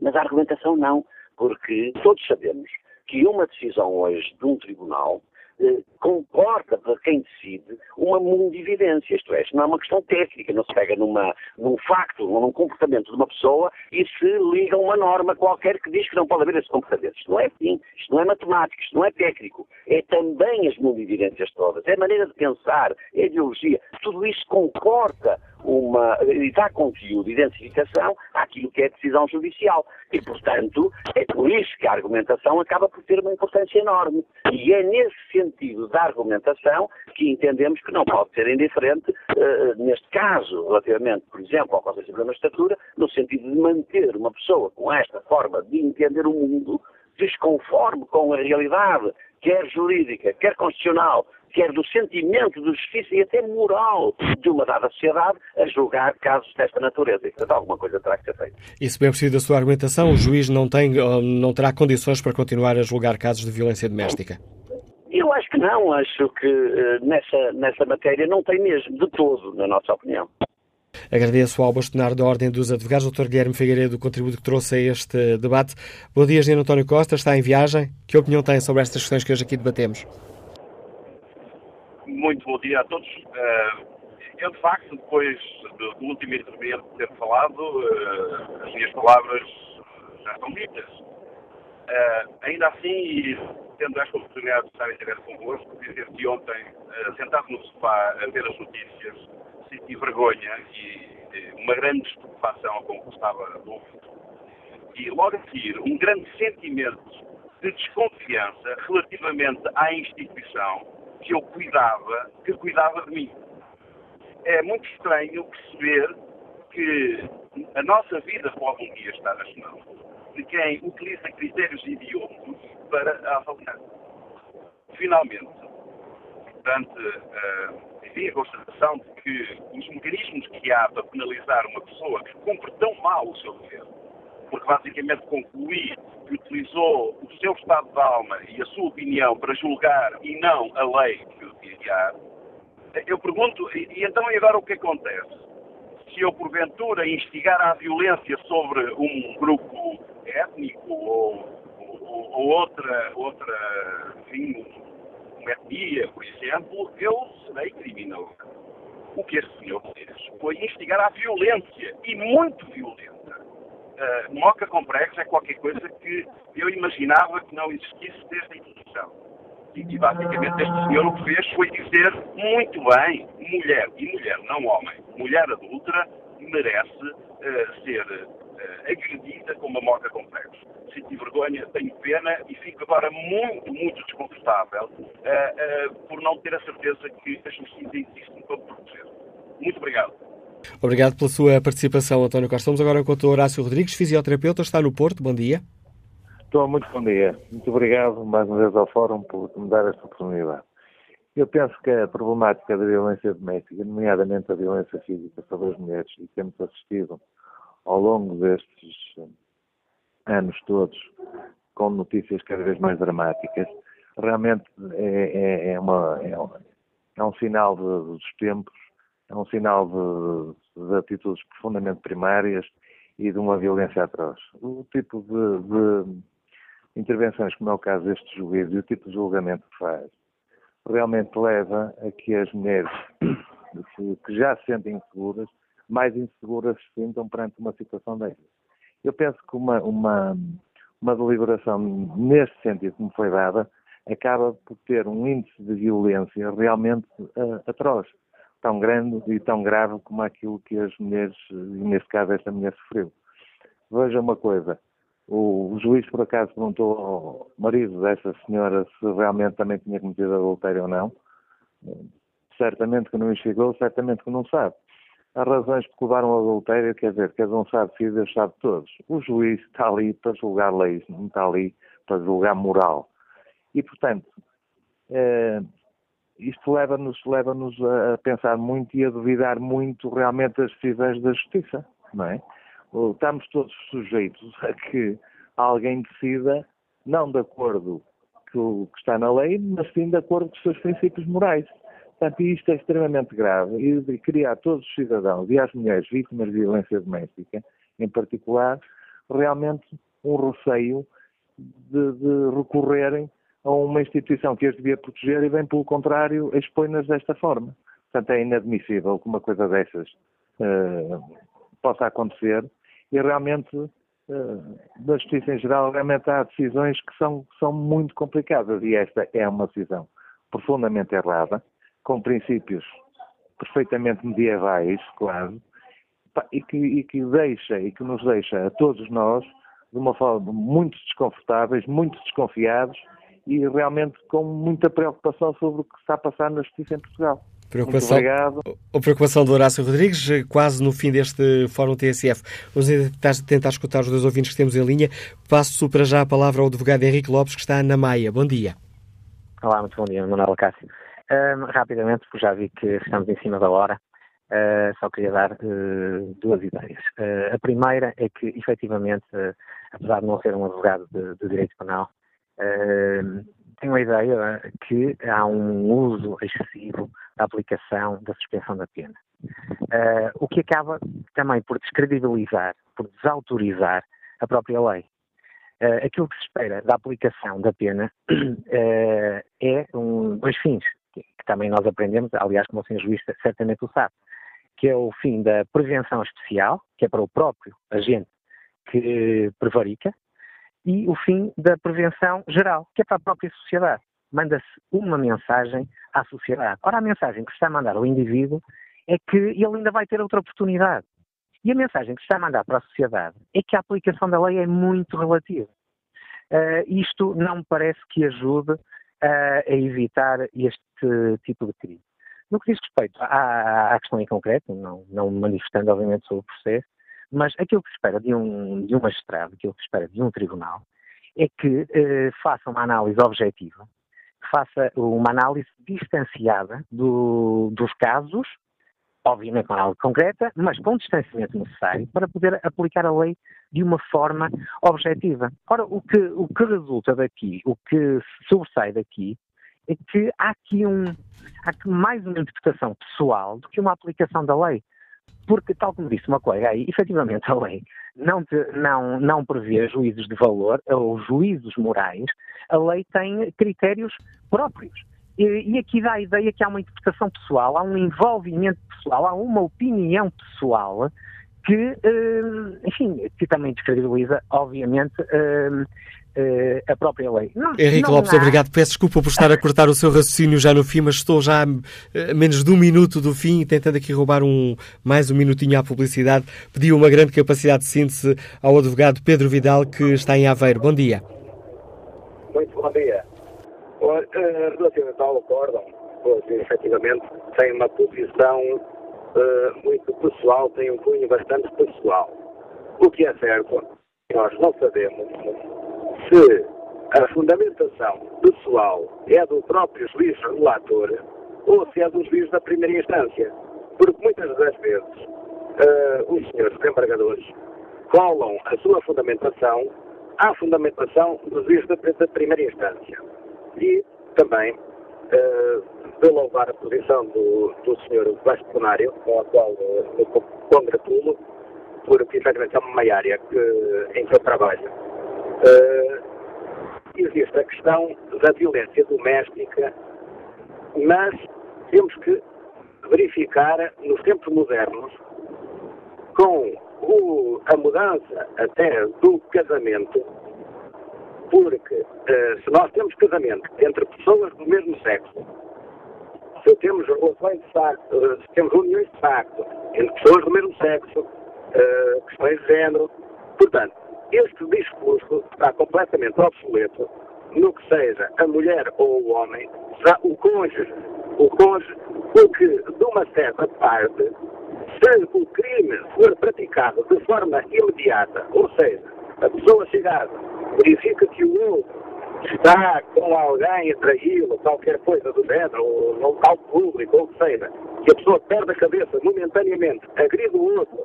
Mas a argumentação não, porque todos sabemos que uma decisão hoje de um tribunal eh, comporta para quem decide uma mundividência, isto é, isto não é uma questão técnica, não se pega numa, num facto, num comportamento de uma pessoa e se liga uma norma qualquer que diz que não pode haver esse comportamento. Isto não é assim, isto não é matemático, isto não é técnico, é também as mundividências todas, é a maneira de pensar, é a ideologia, tudo isto comporta uma, dá conteúdo de identificação àquilo que é decisão judicial. E, portanto, é por isso que a argumentação acaba por ter uma importância enorme. E é nesse sentido da argumentação que entendemos que não pode ser indiferente, uh, neste caso, relativamente, por exemplo, ao Conselho Supremo da Estatura, no sentido de manter uma pessoa com esta forma de entender o mundo desconforme com a realidade, quer jurídica, quer constitucional, quer do sentimento de justiça e até moral de uma dada sociedade a julgar casos desta natureza. E, portanto, alguma coisa terá que ser feita. E se bem preciso da sua argumentação, o juiz não, tem, não terá condições para continuar a julgar casos de violência doméstica? Eu acho que não. Acho que eh, nessa, nessa matéria não tem mesmo, de todo, na nossa opinião. Agradeço ao bastonar da Ordem dos Advogados, Dr. Guilherme Figueiredo, o contributo que trouxe a este debate. Bom dia, Engenheiro António Costa, está em viagem. Que opinião tem sobre estas questões que hoje aqui debatemos? Muito bom dia a todos. Eh, eu, de facto, depois do, último intervento ter falado, eh, as minhas palavras já estão ditas. Eh, ainda assim, tendo esta oportunidade de estar em direto convosco, dizer que ontem, sentado no sofá a ver as notícias, senti vergonha e uma grande estupefação com o que estava ouvindo. E logo a seguir, um grande sentimento de desconfiança relativamente à instituição que eu cuidava, que cuidava de mim. É muito estranho perceber que a nossa vida pode um dia estar nas mãos de quem utiliza critérios idiomas para avaliar. Finalmente, portanto, uh, enfim, a constatação de que os mecanismos que há para penalizar uma pessoa que cumpre tão mal o seu dever, porque basicamente concluí que utilizou o seu estado de alma e a sua opinião para julgar e não a lei que o guiar, eu pergunto, e, então e agora o que acontece? Se eu porventura instigar a violência sobre um grupo étnico ou, ou, ou outra, outra, enfim, uma etnia, por exemplo, eu serei criminal. O que este senhor fez foi instigar a violência, e muito violenta uh, moca complexo é qualquer coisa que eu imaginava que não existisse desde a introdução. E, e basicamente este senhor o que fez foi dizer muito bem, mulher, e mulher, não homem, mulher adulta merece uh, ser uh, agredida com uma moca complexo. Senti vergonha, tenho pena e fico agora muito, muito desconfortável uh, por não ter a certeza que a justiça existe para proteger. Muito obrigado. Obrigado pela sua participação, António Costa. Estamos agora com o Dr. Horácio Rodrigues, fisioterapeuta, está no Porto. Bom dia. Estou, muito bom dia. Muito obrigado mais uma vez ao Fórum por me dar esta oportunidade. Eu penso que a problemática da violência doméstica, nomeadamente a violência física sobre as mulheres, e temos assistido ao longo destes anos todos com notícias cada vez mais dramáticas, realmente é, é, é, uma, é, um, é um sinal de, dos tempos é um sinal de, de, atitudes profundamente primárias e de uma violência atroz. O tipo de, de intervenções, como é o caso deste juiz, e o tipo de julgamento que faz, realmente leva a que as mulheres (coughs) que já se sentem inseguras, mais inseguras se sintam perante uma situação destas. Eu penso que uma, uma, uma deliberação neste sentido me foi dada acaba por ter um índice de violência realmente uh, atroz tão grande e tão grave como aquilo que as mulheres, e neste caso esta mulher sofreu. Veja uma coisa, o, juiz por acaso perguntou ao marido dessa senhora se realmente também tinha cometido adultério ou não. Certamente que não chegou, certamente que não sabe. As razões que levaram ao adultério, quer dizer, cada um sabe se Deus sabe todos. O juiz está ali para julgar leis, não está ali para julgar moral. E, portanto, eh, isto leva-nos leva, a pensar muito e a duvidar muito realmente das decisões da justiça, não é? Estamos todos sujeitos a que alguém decida, não de acordo com o que está na lei, mas sim de acordo com os seus princípios morais. Portanto, isto é extremamente grave e criar todos os cidadãos e as mulheres vítimas de violência doméstica, em particular, realmente um receio de, de recorrerem a uma instituição que as devia proteger e bem pelo contrário expõe-nas desta forma. Portanto, é inadmissível que uma coisa dessas uh, possa acontecer e realmente, uh, na justiça em geral, realmente há decisões que são, são muito complicadas e esta é uma decisão profundamente errada, com princípios perfeitamente medievais, quase, e que, e que deixa e que nos deixa a todos nós de uma forma muito desconfortáveis, muito desconfiados e realmente com muita preocupação sobre o que está a passar na justiça em Portugal. Preocupação, Muito obrigado. A preocupação do Horácio Rodrigues, quase no fim deste Fórum TSF. Vamos tentar, tentar escutar os dois ouvintes que temos em linha. Passo para já a palavra ao advogado Henrique Lopes, que está na Maia. Bom dia. Olá, muito bom dia, Manuel Cássio. Um, rapidamente, porque já vi que estamos em cima da hora, uh, só queria dar uh, duas ideias. Uh, a primeira é que, efetivamente, apesar de não ser um advogado de, de direito penal, tenho a ideia que há um uso excessivo da aplicação da suspensão da pena. o que acaba também por descredibilizar, por desautorizar a própria lei. aquilo que se espera da aplicação da pena (clears throat) é um, dois fins que também nós aprendemos, aliás, como o senhor juiz certamente o sabe, que é o fim da prevenção especial, que é para o próprio agente que prevarica, e o fim da prevenção geral, que é para a própria sociedade. Manda-se uma mensagem à sociedade. Ora, a mensagem que se está a mandar ao indivíduo é que ele ainda vai ter outra oportunidade. E a mensagem que se está a mandar para a sociedade é que a aplicação da lei é muito relativa. Uh, isto não me parece que ajude a evitar este tipo de crime. No que diz respeito à, à questão em concreto, não, não manifestando obviamente sobre o processo, mas aquilo que se espera de um, de um magistrado, aquilo que se espera de um tribunal, é que eh, faça uma análise objetiva, faça uma análise distanciada do, dos casos obviamente com análise concreta, mas com o distanciamento necessário para poder aplicar a lei de uma forma objetiva. Ora, o que, o que resulta daqui, o que sobressai daqui, é que há aqui, um, há aqui mais uma interpretação pessoal do que uma aplicação da lei. Porque, tal como disse uma colega aí, efetivamente (laughs) a lei não, te, não, não prevê juízos de valor ou juízos morais, a lei tem critérios próprios. E, aqui dá a ideia que há uma interpretação pessoal, há um envolvimento pessoal, há uma opinião pessoal que, uh, enfim, que também descredibiliza, obviamente, uh, uh, a própria lei. Não, Henrique não Lopes, há... obrigado. Peço desculpa por estar a cortar o seu raciocínio já no fim, mas estou já a menos de um minuto do fim, tentando aqui roubar um, mais um minutinho à publicidade. Pedi uma grande capacidade de síntese ao advogado Pedro Vidal, que está em Aveiro. Bom dia. Muito bom dia. Eh, relativamente ao acórdão, pois efetivamente tem uma posição uh, muito pessoal, tem um cunho bastante pessoal. O que é certo, nós não sabemos se a fundamentação pessoal é do próprio juiz relator ou se é do juiz da primeira instância. Porque muitas das vezes uh, os senhores desembargadores colam a sua fundamentação à fundamentação do juiz da, primeira instância e também uh, louvar a posição do, do Sr. bastonário, com a qual me congratulo, porque efetivamente é uma área que, em que eu trabalho. Uh, existe a questão da violência doméstica, mas temos que verificar nos tempos modernos, com o, a mudança até do casamento, porque uh, se nós temos casamento entre pessoas do mesmo sexo, se temos relações de facto, uh, se temos uniões de facto entre pessoas do mesmo sexo, uh, questões de género, portanto, este discurso está completamente obsoleto no que seja a mulher ou o homem, já o cônjuge, o cônjuge, porque de uma certa parte, se o crime for praticado de forma imediata, ou seja, a pessoa chegada verifica que o outro está com alguém traí-lo, qualquer coisa do género, ou local público, ou o que seja, que a pessoa perde a cabeça momentaneamente, agride o outro,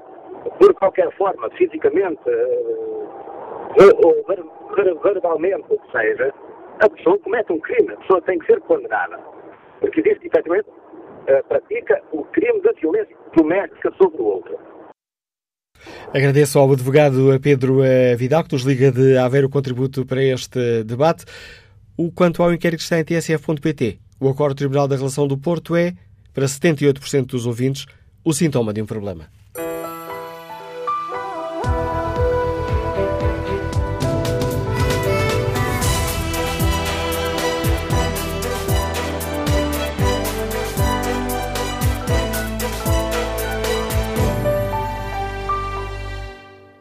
por qualquer forma, fisicamente, uh, ou verbalmente, o que seja, a pessoa comete um crime, a pessoa tem que ser condenada. Porque existe, efetivamente, uh, pratica o crime da violência doméstica sobre o outro. Agradeço ao advogado Pedro eh, Vidal, que nos liga de haver o contributo para este debate. O quanto ao inquérito que está em tsf.pt, o acordo Tribunal da Relação do Porto é, para 78% dos ouvintes, o sintoma de um problema.